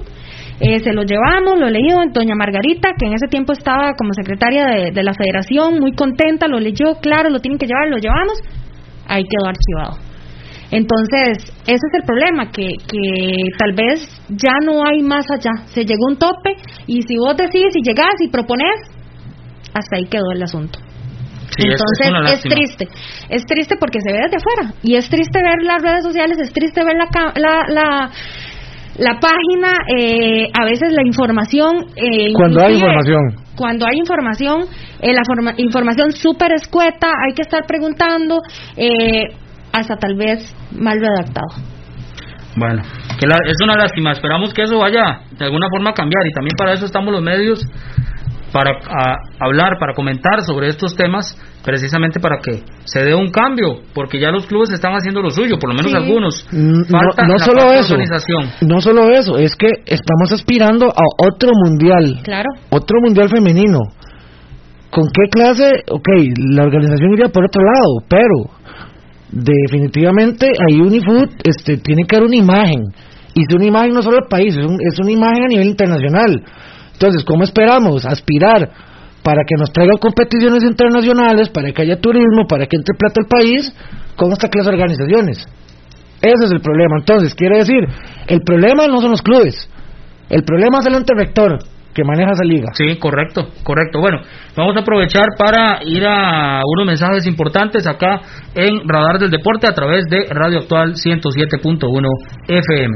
[SPEAKER 4] Eh, se lo llevamos, lo leído en Doña Margarita, que en ese tiempo estaba como secretaria de, de la federación, muy contenta, lo leyó, claro, lo tienen que llevar, lo llevamos, ahí quedó archivado. Entonces, ese es el problema, que, que tal vez ya no hay más allá. Se llegó un tope y si vos decís y llegás y propones, hasta ahí quedó el asunto.
[SPEAKER 2] Sí, es
[SPEAKER 4] Entonces es, triste, es triste porque se ve desde afuera y es triste ver las redes sociales, es triste ver la, la, la, la página, eh, a veces la información. eh,
[SPEAKER 5] Cuando hay información.
[SPEAKER 4] Cuando hay información, eh, la forma- información súper escueta, hay que estar preguntando, eh, hasta tal vez mal redactado.
[SPEAKER 2] Bueno, que la- es una lástima. Esperamos que eso vaya de alguna forma a cambiar y también para eso estamos los medios para a- hablar, para comentar sobre estos temas, precisamente para que se dé un cambio, porque ya los clubes están haciendo lo suyo, por lo menos
[SPEAKER 4] Sí.
[SPEAKER 2] algunos.
[SPEAKER 5] Mm,
[SPEAKER 2] Falta
[SPEAKER 5] no, solo eso,
[SPEAKER 2] organización.
[SPEAKER 5] no solo eso, es que estamos aspirando a otro mundial,
[SPEAKER 4] Claro.
[SPEAKER 5] otro mundial femenino. ¿Con qué clase? Ok, la organización iría por otro lado, pero definitivamente ahí Unifood este, tiene que dar una imagen. Y es una imagen no solo al país, es, un- es una imagen a nivel internacional. Entonces, ¿cómo esperamos aspirar para que nos traigan competiciones internacionales, para que haya turismo, para que entre plata al país con esta clase de organizaciones? Ese es el problema. Entonces, quiero decir, el problema no son los clubes. El problema es el ente rector que maneja esa liga.
[SPEAKER 2] Sí, correcto, correcto. Bueno, vamos a aprovechar para ir a unos mensajes importantes acá en Radar del Deporte a través de Radio Actual 107.1 FM.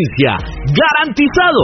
[SPEAKER 1] ¡Garantizado!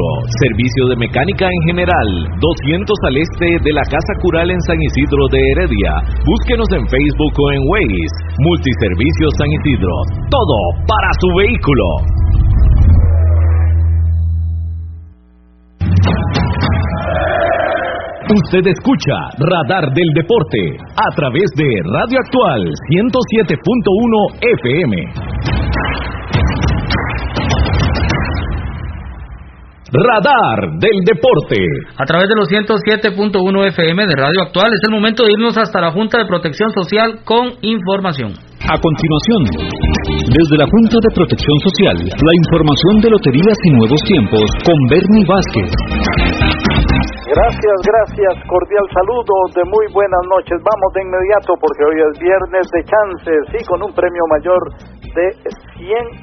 [SPEAKER 1] servicio de mecánica en general, 200 al este de la Casa Cural en San Isidro de Heredia. Búsquenos en Facebook o en Waze. Multiservicio San Isidro. Todo para su vehículo. Usted escucha Radar del Deporte a través de Radio Actual 107.1 FM. Radar del Deporte.
[SPEAKER 2] A través de los 107.1 FM de Radio Actual es el momento de irnos hasta la Junta de Protección Social con información.
[SPEAKER 1] A continuación, desde la Junta de Protección Social, la información de Loterías y Nuevos Tiempos con Bernie Vázquez.
[SPEAKER 6] Gracias, gracias, cordial saludo de muy buenas noches. Vamos de inmediato porque hoy es viernes de chances y con un premio mayor de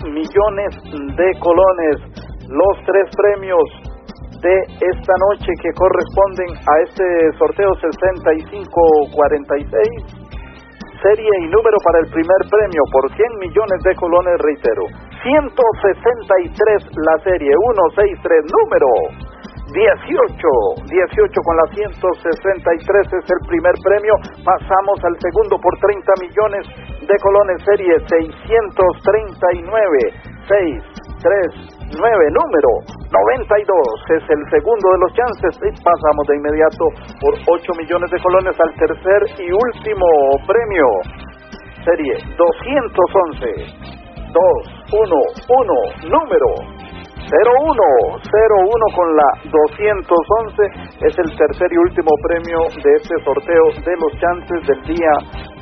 [SPEAKER 6] 100 millones de colones los tres premios de esta noche que corresponden a este sorteo 6546. Serie y número para el primer premio por 100 millones de colones, reitero. 163 la serie, 163 número. 18, 18 con la 163 es el primer premio. Pasamos al segundo por 30 millones de colones, serie 639, 6, 3, 9, número 92 es el segundo de los chances y pasamos de inmediato por 8 millones de colones al tercer y último premio. Serie 211 2, 1, 1, número 01, 01 con la 211 es el tercer y último premio de este sorteo de los chances del día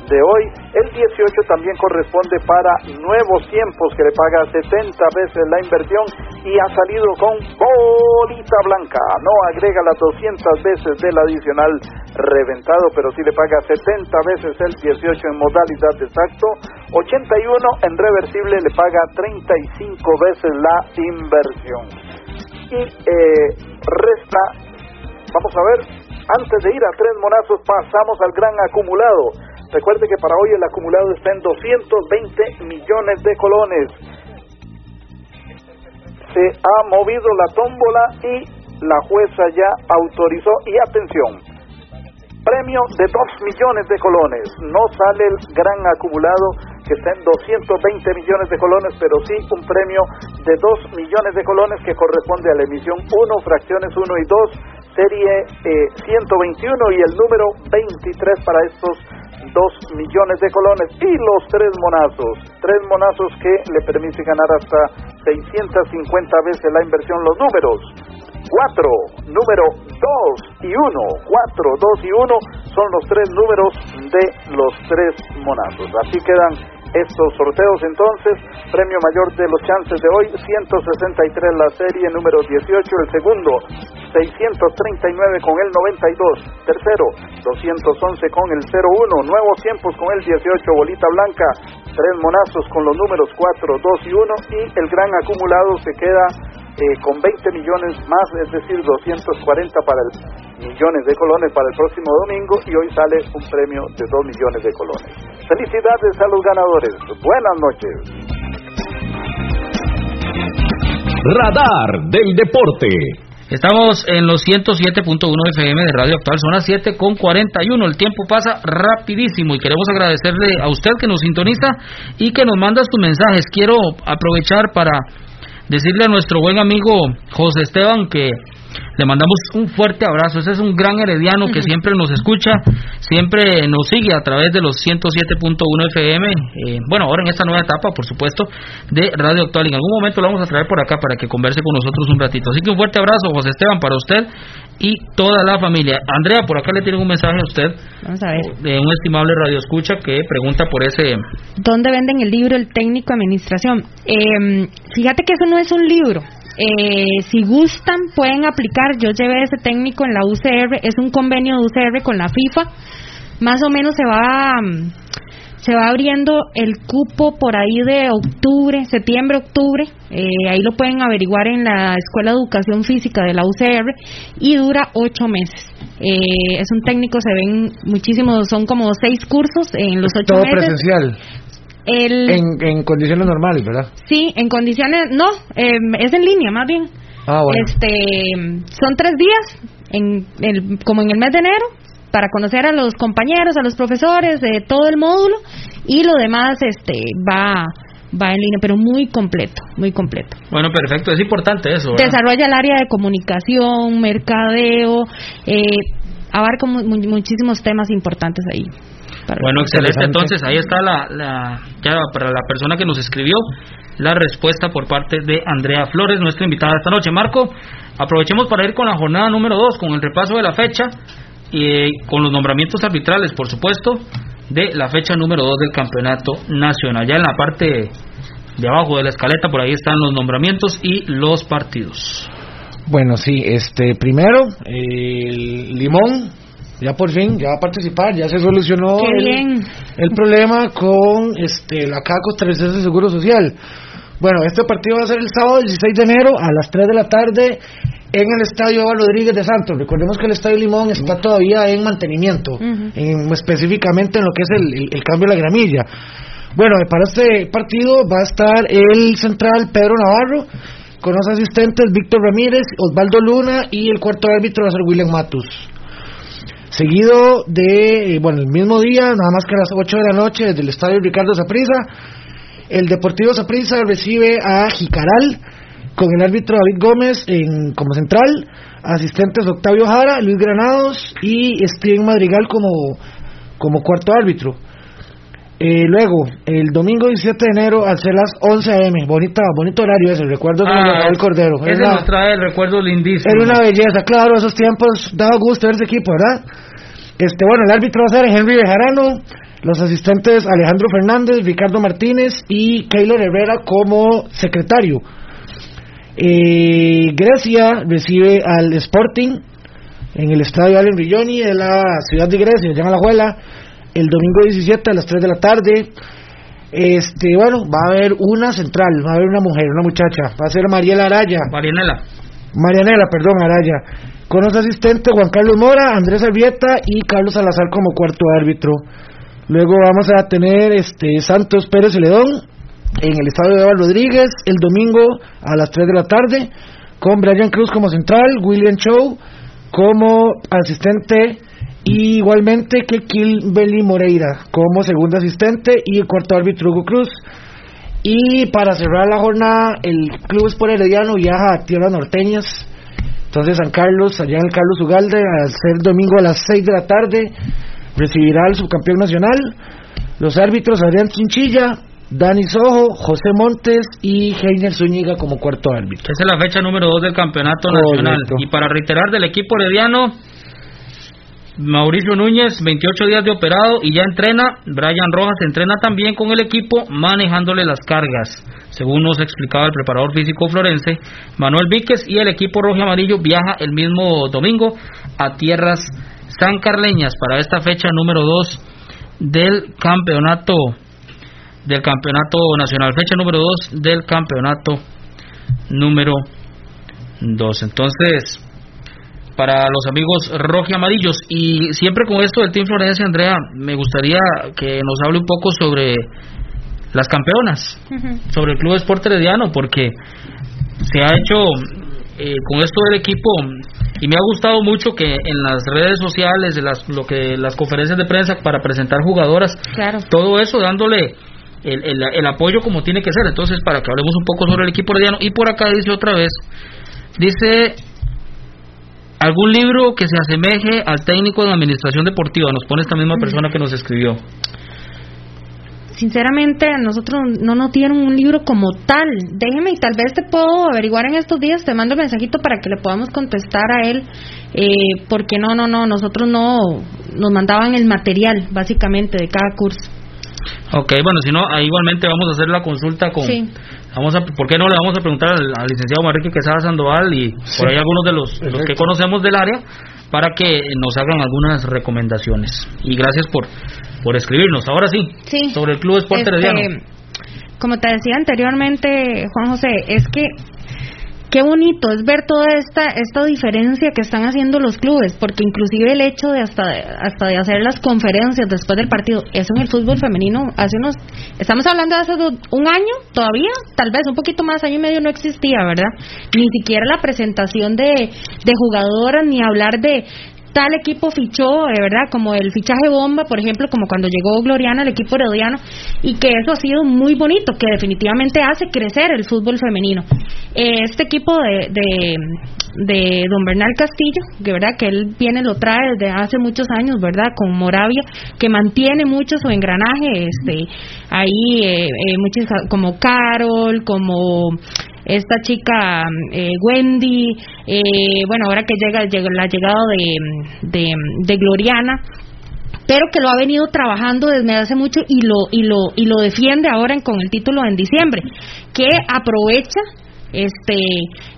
[SPEAKER 6] de hoy. El 18 también corresponde para Nuevos Tiempos, que le paga 70 veces la inversión y ha salido con bolita blanca. No agrega las 200 veces del adicional reventado, pero sí le paga 70 veces el 18 en modalidad de exacto. 81 en reversible le paga 35 veces la inversión. Y eh, resta, vamos a ver, antes de ir a tres monazos pasamos al gran acumulado. Recuerde que para hoy el acumulado está en 220 millones de colones. Se ha movido la tómbola y la jueza ya autorizó. Y atención, premio de 2 millones de colones. No sale el gran acumulado que está en 220 millones de colones, pero sí un premio de 2 millones de colones que corresponde a la emisión 1, fracciones 1 y 2, serie 121 eh, y el número 23 para estos 2 millones de colones. Y los tres monazos, tres monazos que le permite ganar hasta 650 veces la inversión, los números. 4, número 2 y 1, 4, 2 y 1 son los tres números de los tres monazos. Así quedan estos sorteos. Entonces, premio mayor de los chances de hoy, 163 la serie número 18, el segundo 639 con el 92, tercero 211 con el 01, nuevos tiempos con el 18, bolita blanca, tres monazos con los números 4, 2 y 1 y el gran acumulado se queda eh, con 20 millones más, es decir, 240 para el, millones de colones para el próximo domingo y hoy sale un premio de 2 millones de colones. Felicidades a los ganadores. Buenas noches.
[SPEAKER 1] Radar del Deporte.
[SPEAKER 2] Estamos en los 107.1 FM de Radio Actual, zona 7 con 41. El tiempo pasa rapidísimo y queremos agradecerle a usted que nos sintoniza y que nos manda sus mensajes. Quiero aprovechar para decirle a nuestro buen amigo José Esteban que le mandamos un fuerte abrazo. Ese es un gran herediano que siempre nos escucha, siempre nos sigue a través de los 107.1 FM. Eh, bueno, ahora en esta nueva etapa, por supuesto, de Radio Actual. En algún momento lo vamos a traer por acá para que converse con nosotros un ratito. Así que un fuerte abrazo, José Esteban, para usted y toda la familia. Andrea, por acá le tiene un mensaje a usted.
[SPEAKER 4] Vamos a ver.
[SPEAKER 2] De un estimable radio escucha que pregunta por ese.
[SPEAKER 4] ¿Dónde venden el libro El técnico administración? Eh, fíjate que eso no es un libro. Eh, si gustan, pueden aplicar. Yo llevé ese técnico en la UCR. Es un convenio de UCR con la FIFA. Más o menos se va. Se va abriendo el cupo por ahí de octubre, septiembre, octubre. Eh, ahí lo pueden averiguar en la Escuela de Educación Física de la UCR y dura ocho meses. Eh, es un técnico, se ven muchísimos, son como seis cursos en los ocho
[SPEAKER 5] Todo
[SPEAKER 4] meses.
[SPEAKER 5] presencial.
[SPEAKER 4] El,
[SPEAKER 5] En, en condiciones normales, ¿verdad?
[SPEAKER 4] Sí, en condiciones, no, eh, es en línea más bien.
[SPEAKER 5] Ah, bueno.
[SPEAKER 4] Este, son tres días, en el, como en el mes de enero, para conocer a los compañeros, a los profesores de todo el módulo y lo demás, este, va va en línea, pero muy completo, muy completo.
[SPEAKER 2] Bueno, perfecto, es importante eso. ¿verdad?
[SPEAKER 4] Desarrolla el área de comunicación, mercadeo, eh, abarca mu- mu- muchísimos temas importantes ahí.
[SPEAKER 2] Bueno, excelente. Entonces, ahí está la, la, ya para la persona que nos escribió, la respuesta por parte de Andrea Flores, nuestra invitada esta noche. Marco, aprovechemos para ir con la jornada número 2, con el repaso de la fecha eh, con los nombramientos arbitrales, por supuesto, de la fecha número 2 del campeonato nacional. Ya en la parte de abajo de la escaleta, por ahí están los nombramientos y los partidos.
[SPEAKER 5] Bueno, sí, este, primero, el Limón, ya por fin, ya va a participar, ya se solucionó el, problema con este, la Caja Costarricense de Seguro Social. Bueno, este partido va a ser el sábado 16 de enero a las 3 de la tarde en el Estadio Eva Rodríguez de Santos. Recordemos que el Estadio Limón está todavía en mantenimiento, en- específicamente en lo que es el, el- el cambio de la gramilla. Bueno, para este partido va a estar el central Pedro Navarro, con los asistentes Víctor Ramírez, Osvaldo Luna y el cuarto árbitro va a ser William Matus. Seguido de, eh, bueno, el mismo día, nada más que a las 8 de la noche, desde el estadio Ricardo Saprissa, el Deportivo Saprissa recibe a Jicaral con el árbitro David Gómez en, como central, asistentes Octavio Jara, Luis Granados y Steven Madrigal como, como cuarto árbitro. Eh, luego, el domingo 17 de enero, al ser las 11 a.m., bonita, bonito horario ese, recuerdo que
[SPEAKER 2] Ah,
[SPEAKER 5] el Cordero.
[SPEAKER 2] ese
[SPEAKER 5] Era-
[SPEAKER 2] nos trae el recuerdo lindísimo.
[SPEAKER 5] era una belleza, claro, esos tiempos daba gusto ver ese equipo, ¿verdad? Este, bueno, el árbitro va a ser Henry Bejarano, Los asistentes Alejandro Fernández, Ricardo Martínez y Keylor Herrera como secretario. Eh, Grecia recibe al Sporting en el estadio Allen Rigioni de la ciudad de Grecia, allá en Alajuela, el domingo 17 a las 3 de la tarde. Este, bueno, va a haber una central, va a haber una mujer, una muchacha, va a ser Mariela Araya.
[SPEAKER 2] Marianela.
[SPEAKER 5] Marianela, perdón, Araya. Con los asistentes Juan Carlos Mora, Andrés Arrieta y Carlos Salazar como cuarto árbitro. Luego vamos a tener este Santos Pérez Ledón en el estadio de Eva Rodríguez el domingo a las 3 de la tarde con Brian Cruz como central, William Chow como asistente y igualmente que Kilbeli Moreira como segundo asistente y el cuarto árbitro Hugo Cruz. Y para cerrar la jornada, el Club Sport Herediano viaja a tierras norteñas. Entonces San Carlos, allá en el Carlos Ugalde, al ser domingo a las 6 de la tarde, recibirá al subcampeón nacional. Los árbitros Adrián Chinchilla, Dani Sojo, José Montes y Heiner Zúñiga como cuarto árbitro.
[SPEAKER 2] Esa es la fecha número 2 del campeonato nacional. Y para reiterar del equipo herediano, Mauricio Núñez, 28 días de operado y ya entrena. Brian Rojas entrena también con el equipo manejándole las cargas. Según nos explicaba el preparador físico florense, Manuel Víquez y el equipo rojo y amarillo viaja el mismo domingo a tierras sancarleñas para esta fecha número 2 del campeonato del campeonato nacional, fecha número 2 del campeonato número 2. Entonces, para los amigos rojo y amarillos. Y siempre con esto del Team Florencia, Andrea, me gustaría que nos hable un poco sobre las campeonas, sobre el Club Esporte Herediano, porque se ha hecho eh, con esto del equipo y me ha gustado mucho que en las redes sociales, de las, lo que las conferencias de prensa para presentar jugadoras, todo eso dándole el, el, el, apoyo como tiene que ser. Entonces, para que hablemos un poco sobre el equipo herediano. Y por acá dice otra vez, dice algún libro que se asemeje al técnico de administración deportiva. Nos pone esta misma persona que nos escribió
[SPEAKER 4] sinceramente nosotros no nos dieron un libro como tal. Déjeme y tal vez te puedo averiguar en estos días, te mando un mensajito para que le podamos contestar a él, eh, porque no, no, no, nosotros no nos mandaban el material básicamente de cada curso.
[SPEAKER 2] Ok, bueno, si no, igualmente vamos a hacer la consulta con... Vamos a, ¿Por qué no le vamos a preguntar al, licenciado Marrique Quesada Sandoval y por ahí algunos de los, los que conocemos del área para que nos hagan algunas recomendaciones? Y gracias por, por escribirnos. Ahora sí, sobre el Club Esporte este,
[SPEAKER 4] Como te decía anteriormente, Juan José, es que qué bonito es ver toda esta esta diferencia que están haciendo los clubes, porque inclusive el hecho de hasta hasta de hacer las conferencias después del partido, eso en el fútbol femenino hace unos estamos hablando de hace un año todavía, tal vez un poquito más año y medio no existía, ¿verdad? Ni siquiera la presentación de de jugadoras ni hablar de tal equipo fichó, de verdad, como el fichaje bomba, por ejemplo, como cuando llegó Gloriana al equipo herediano, y que eso ha sido muy bonito, que definitivamente hace crecer el fútbol femenino. Este equipo de, de, don Bernal Castillo, que verdad que él viene, lo trae desde hace muchos años, ¿verdad? Con Moravia, que mantiene mucho su engranaje, este, ahí eh, eh, muchos como Carol, como esta chica eh, Wendy, eh, bueno, ahora que llega, la llegada de, de, de Gloriana, pero que lo ha venido trabajando desde hace mucho y lo y lo y lo defiende ahora con el título en diciembre, que aprovecha este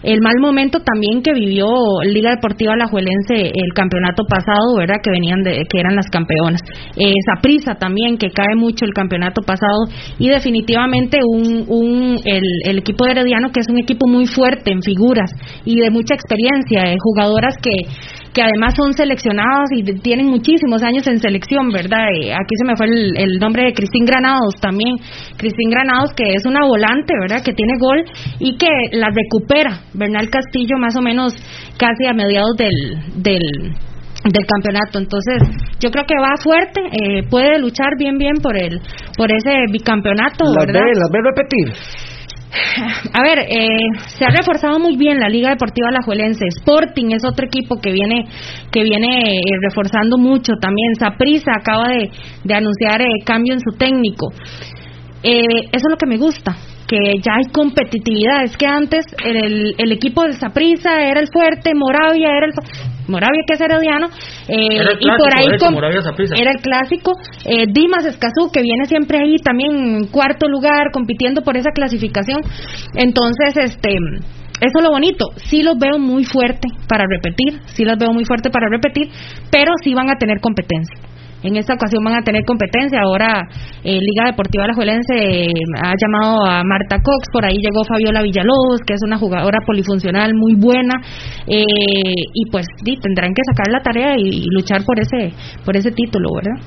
[SPEAKER 4] el mal momento también que vivió Liga Deportiva Alajuelense el campeonato pasado, ¿verdad? Que venían de que eran las campeonas. Esa prisa también que cae mucho el campeonato pasado y definitivamente un, un el, el, equipo de Herediano que es un equipo muy fuerte en figuras y de mucha experiencia, de jugadoras que que además son seleccionados y tienen muchísimos años en selección, ¿verdad? Eh, aquí se me fue el, nombre de Cristín Granados también. Cristín Granados, que es una volante, ¿verdad? Que tiene gol y que la recupera Bernal Castillo más o menos casi a mediados del, del del campeonato entonces yo creo que va fuerte eh, puede luchar bien bien por el por ese bicampeonato ¿verdad?
[SPEAKER 5] las ve repetir [LAUGHS]
[SPEAKER 4] a ver, eh, se ha reforzado muy bien la Liga Deportiva Alajuelense. Sporting es otro equipo que viene que viene eh, reforzando mucho también. Saprisa acaba de, de anunciar eh, cambio en su técnico. Eh, eso es lo que me gusta, que ya hay competitividad. Es que antes el, el equipo de Saprisa era el fuerte, Moravia era el Moravia que es Herediano. Eh, y por ahí era el clásico. Eh, Dimas Escazú, que viene siempre ahí también en cuarto lugar, compitiendo por esa clasificación. Entonces, este eso es lo bonito. Sí los veo muy fuerte para repetir, sí los veo muy fuerte para repetir, pero sí van a tener competencia. En esta ocasión van a tener competencia. Ahora eh, Liga Deportiva Alajuelense eh, ha llamado a Marta Cox, por ahí llegó Fabiola Villalobos, que es una jugadora polifuncional muy buena, eh, y pues tendrán que sacar la tarea y, luchar por ese por ese título, ¿verdad?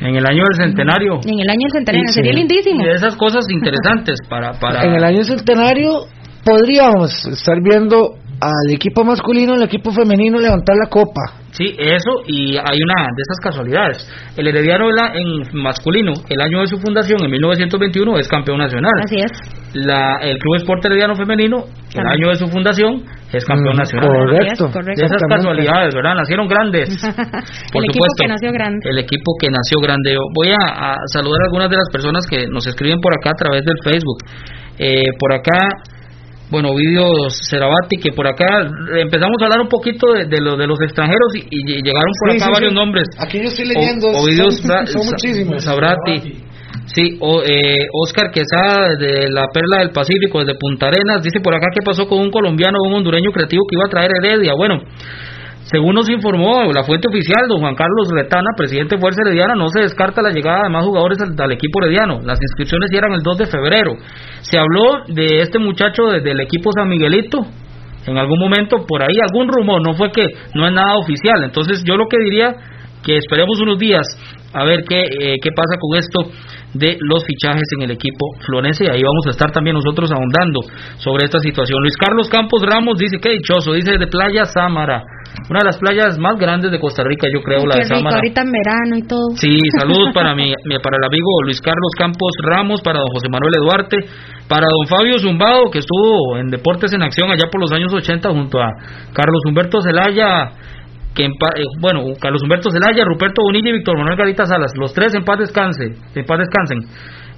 [SPEAKER 2] En el año del centenario.
[SPEAKER 4] En el año del centenario, sería lindísimo.
[SPEAKER 2] Y esas cosas interesantes para, para...
[SPEAKER 5] En el año centenario podríamos estar viendo al equipo masculino al equipo femenino levantar la copa.
[SPEAKER 2] Sí, eso, y hay una de esas casualidades. El Herediano en masculino, el año de su fundación, en 1921, es campeón nacional.
[SPEAKER 4] Así es.
[SPEAKER 2] La, el Club Esporte Herediano Femenino, el año de su fundación, es campeón mm, nacional.
[SPEAKER 5] Correcto.
[SPEAKER 2] De esas casualidades, ¿verdad? Nacieron grandes. [LAUGHS]
[SPEAKER 4] el equipo que nació grande.
[SPEAKER 2] El equipo que nació grande. Voy a, saludar a algunas de las personas que nos escriben por acá a través del Facebook. Eh, por acá bueno, Ovidio Cerabati, que por acá empezamos a hablar un poquito de, lo, de los extranjeros y, llegaron por acá varios nombres.
[SPEAKER 5] Aquí yo estoy leyendo,
[SPEAKER 2] Ovidio son, muchísimos. Sabrati. Sí, o, eh, Oscar Quesada de la Perla del Pacífico, desde Punta Arenas, dice por acá que pasó con un colombiano, un hondureño creativo que iba a traer Heredia. Bueno, según nos informó la fuente oficial, don Juan Carlos Retana, presidente de Fuerza Herediana, no se descarta la llegada de más jugadores al, equipo herediano. Las inscripciones eran el 2 de febrero. Se habló de este muchacho del equipo San Miguelito, en algún momento por ahí algún rumor, no fue que no es nada oficial. Entonces yo lo que diría que esperemos unos días a ver qué, eh, qué pasa con esto de los fichajes en el equipo florense y ahí vamos a estar también nosotros ahondando sobre esta situación. Luis Carlos Campos Ramos dice que dichoso, dice de Playa Sámara, una de las playas más grandes de Costa Rica, yo creo, la de Sámara.
[SPEAKER 4] ahorita en verano y todo.
[SPEAKER 2] Sí, saludos [LAUGHS] para mi, para el amigo Luis Carlos Campos Ramos, para don José Manuel Eduarte, para don Fabio Zumbado, que estuvo en Deportes en Acción allá por los años 80 junto a Carlos Humberto Zelaya que eh, bueno, Carlos Humberto Zelaya, Ruperto Bonilla y Víctor Manuel Garita Salas, los tres en paz descanse, en paz descansen,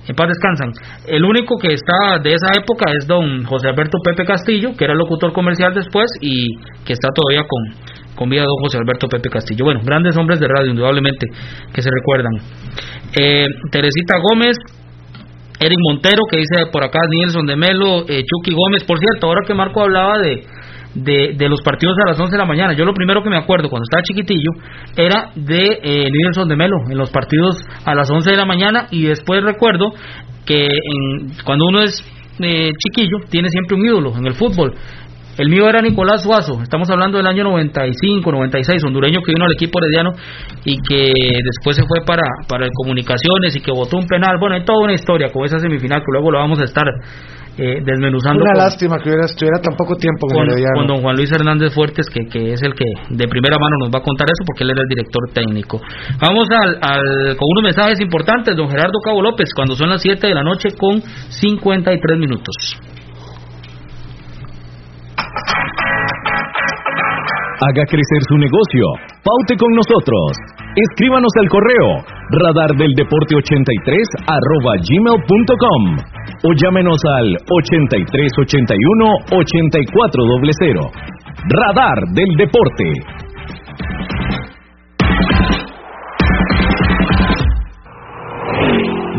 [SPEAKER 2] en paz descansan. El único que está de esa época es don José Alberto Pepe Castillo, que era locutor comercial después y que está todavía con, con vida don José Alberto Pepe Castillo. Bueno, grandes hombres de radio, indudablemente, que se recuerdan. Eh, Teresita Gómez, Eric Montero, que dice por acá, Nilson de Melo, eh, Chucky Gómez, por cierto, ahora que Marco hablaba de de, de, los partidos a las 11 de la mañana. Yo lo primero que me acuerdo cuando estaba chiquitillo era de eh, de Melo en los partidos a las 11 de la mañana y después recuerdo que en, cuando uno es eh, chiquillo tiene siempre un ídolo en el fútbol. El mío era Nicolás Suazo, estamos hablando del año 95, 96, hondureño que vino al equipo herediano y que después se fue para, para comunicaciones y que votó un penal. Bueno, hay toda una historia con esa semifinal que luego lo vamos a estar eh, desmenuzando.
[SPEAKER 5] Una lástima que hubiera, estuviera tan poco tiempo
[SPEAKER 2] con, con, don Juan Luis Hernández Fuertes, que, que es el que de primera mano nos va a contar eso, porque él era el director técnico. Vamos al, al, con unos mensajes importantes, don Gerardo Cabo López, cuando son las 7 de la noche con 53 minutos.
[SPEAKER 1] Haga crecer su negocio. Paute con nosotros. Escríbanos al correo radardeldeporte83 arroba gmail.com o llámenos al 8381 8400. Radar del Deporte.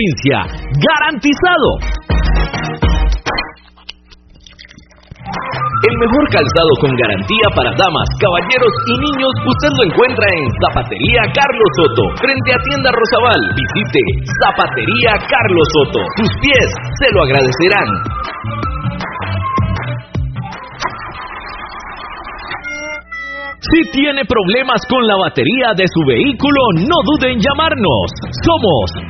[SPEAKER 1] ¡Garantizado! El mejor calzado con garantía para damas, caballeros y niños usted lo encuentra en Zapatería Carlos Soto, frente a Tienda Rosabal. Visite Zapatería Carlos Soto. Sus pies se lo agradecerán. Si tiene problemas con la batería de su vehículo, no dude en llamarnos. Somos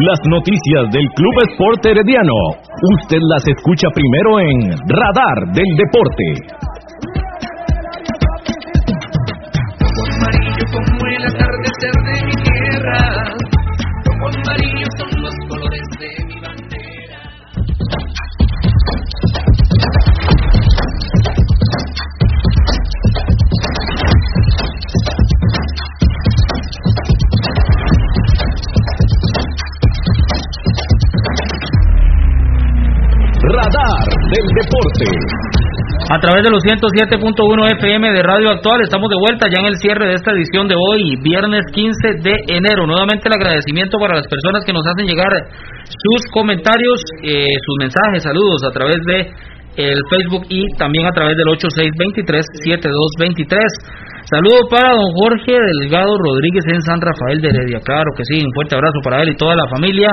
[SPEAKER 1] Las noticias del Club Sport Herediano. Usted las escucha primero en Radar del Deporte. Del Deporte.
[SPEAKER 2] A través de los 107.1 FM de Radio Actual estamos de vuelta ya en el cierre de esta edición de hoy, viernes 15 de enero. Nuevamente el agradecimiento para las personas que nos hacen llegar sus comentarios, eh, sus mensajes, saludos a través de el Facebook y también a través del 8623-7223. Saludo para don Jorge Delgado Rodríguez en San Rafael de Heredia. Claro que sí, un fuerte abrazo para él y toda la familia.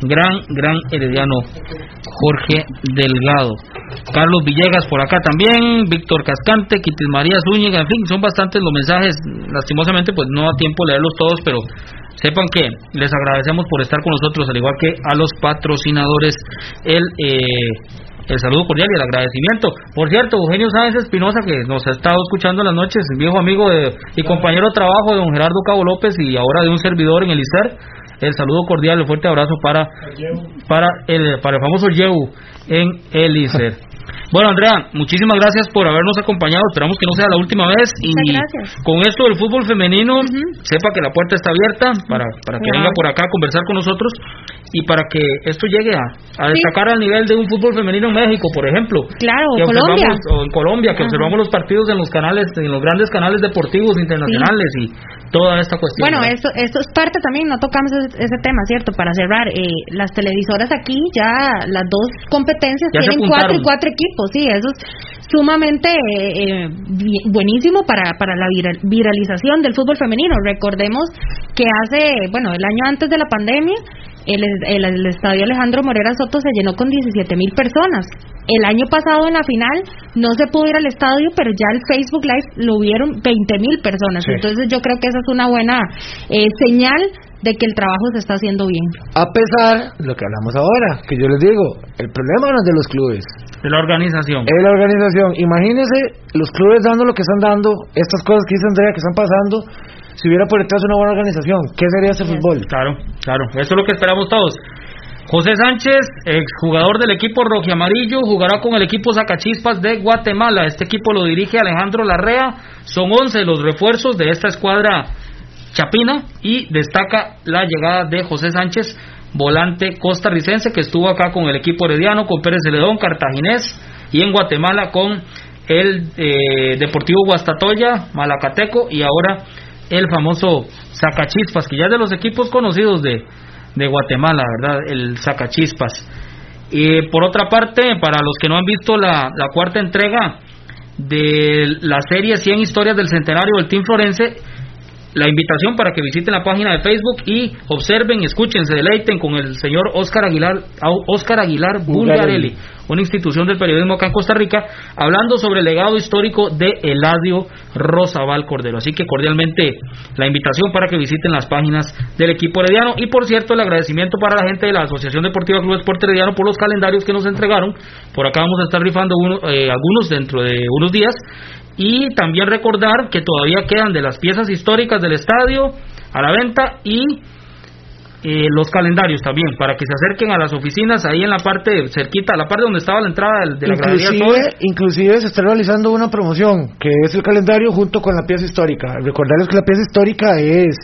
[SPEAKER 2] Gran, gran herediano Jorge Delgado. Carlos Villegas por acá también, Víctor Cascante, Quitil María Zúñiga, en fin, son bastantes los mensajes. Lastimosamente, pues no da tiempo leerlos todos, pero sepan que les agradecemos por estar con nosotros, al igual que a los patrocinadores. El. Eh, el saludo cordial y el agradecimiento. Por cierto, Eugenio Sáenz Espinosa, que nos ha estado escuchando en las noches, viejo amigo y compañero de trabajo de don Gerardo Cabo López y ahora de un servidor en el ICER, el saludo cordial, el fuerte abrazo para, para, el, para el famoso Yehu en el ICER. [LAUGHS] Bueno, Andrea, muchísimas gracias por habernos acompañado. Esperamos que no sea la última vez. Y con esto del fútbol femenino, sepa que la puerta está abierta para, para que venga por acá a conversar con nosotros y para que esto llegue a, destacar al nivel de un fútbol femenino en México, por ejemplo.
[SPEAKER 4] Claro, Colombia.
[SPEAKER 2] O en Colombia, que observamos los partidos en los canales, en los grandes canales deportivos internacionales y toda esta cuestión.
[SPEAKER 4] Bueno, esto, esto es parte también, no tocamos ese, tema, ¿cierto? Para cerrar, eh, las televisoras aquí ya, las dos competencias tienen cuatro y cuatro equipos, sí, eso es sumamente eh, eh, buenísimo para, para la viralización del fútbol femenino. Recordemos que hace, bueno, el año antes de la pandemia, el, el, estadio Alejandro Morera Soto se llenó con 17 mil personas. El año pasado en la final no se pudo ir al estadio, pero ya el Facebook Live lo vieron 20 mil personas. Entonces yo creo que esa es una buena eh, señal de que el trabajo se está haciendo bien.
[SPEAKER 5] A pesar de lo que hablamos ahora, que yo les digo, el problema no es de los clubes.
[SPEAKER 2] De la organización.
[SPEAKER 5] Es la organización. Imagínense los clubes dando lo que están dando, estas cosas que dice Andrea que están pasando, si hubiera por detrás una buena organización, ¿qué sería ese fútbol?
[SPEAKER 2] Claro, claro, eso es lo que esperamos todos. José Sánchez, exjugador del equipo rojiamarillo, jugará con el equipo Zacachispas de Guatemala. Este equipo lo dirige Alejandro Larrea. Son 11 los refuerzos de esta escuadra chapina y destaca la llegada de José Sánchez, volante costarricense que estuvo acá con el equipo herediano, con Pérez Celedón, cartaginés y en Guatemala con el eh, Deportivo Guastatoya, Malacateco y ahora el famoso Zacachispas, que ya es de los equipos conocidos de, Guatemala, ¿verdad? El Zacachispas. Y por otra parte, para los que no han visto la, la cuarta entrega de la serie 100 historias del centenario del Team Florense la invitación para que visiten la página de Facebook y observen, escuchen, se deleiten con el señor Oscar Aguilar, Oscar Aguilar Bulgarelli, una institución del periodismo acá en Costa Rica, hablando sobre el legado histórico de Eladio Rosabal Cordero. Así que cordialmente la invitación para que visiten las páginas del equipo herediano y por cierto el agradecimiento para la gente de la Asociación Deportiva Club Esporte Herediano por los calendarios que nos entregaron. Por acá vamos a estar rifando eh, algunos dentro de unos días y también recordar que todavía quedan de las piezas históricas del estadio a la venta y eh, los calendarios también, para que se acerquen a las oficinas ahí en la parte cerquita, la parte donde estaba la entrada de, la
[SPEAKER 5] inclusive, Inclusive se está realizando una promoción, que es el calendario junto con la pieza histórica. Recordarles que la pieza histórica es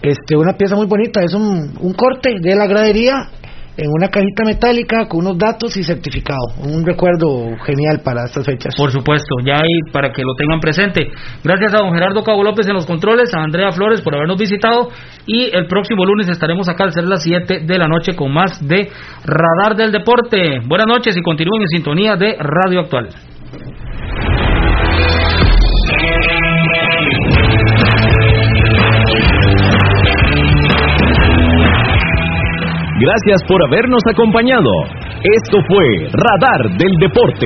[SPEAKER 5] este una pieza muy bonita, es un, un corte de la gradería en una cajita metálica con unos datos y certificado. Un recuerdo genial para estas fechas.
[SPEAKER 2] Por supuesto, ya ahí para que lo tengan presente. Gracias a don Gerardo Cabo López en los controles, a Andrea Flores por habernos visitado y el próximo lunes estaremos acá al ser las 7 de la noche con más de Radar del Deporte. Buenas noches y continúen en sintonía de Radio Actual.
[SPEAKER 1] Gracias por habernos acompañado. Esto fue Radar del Deporte.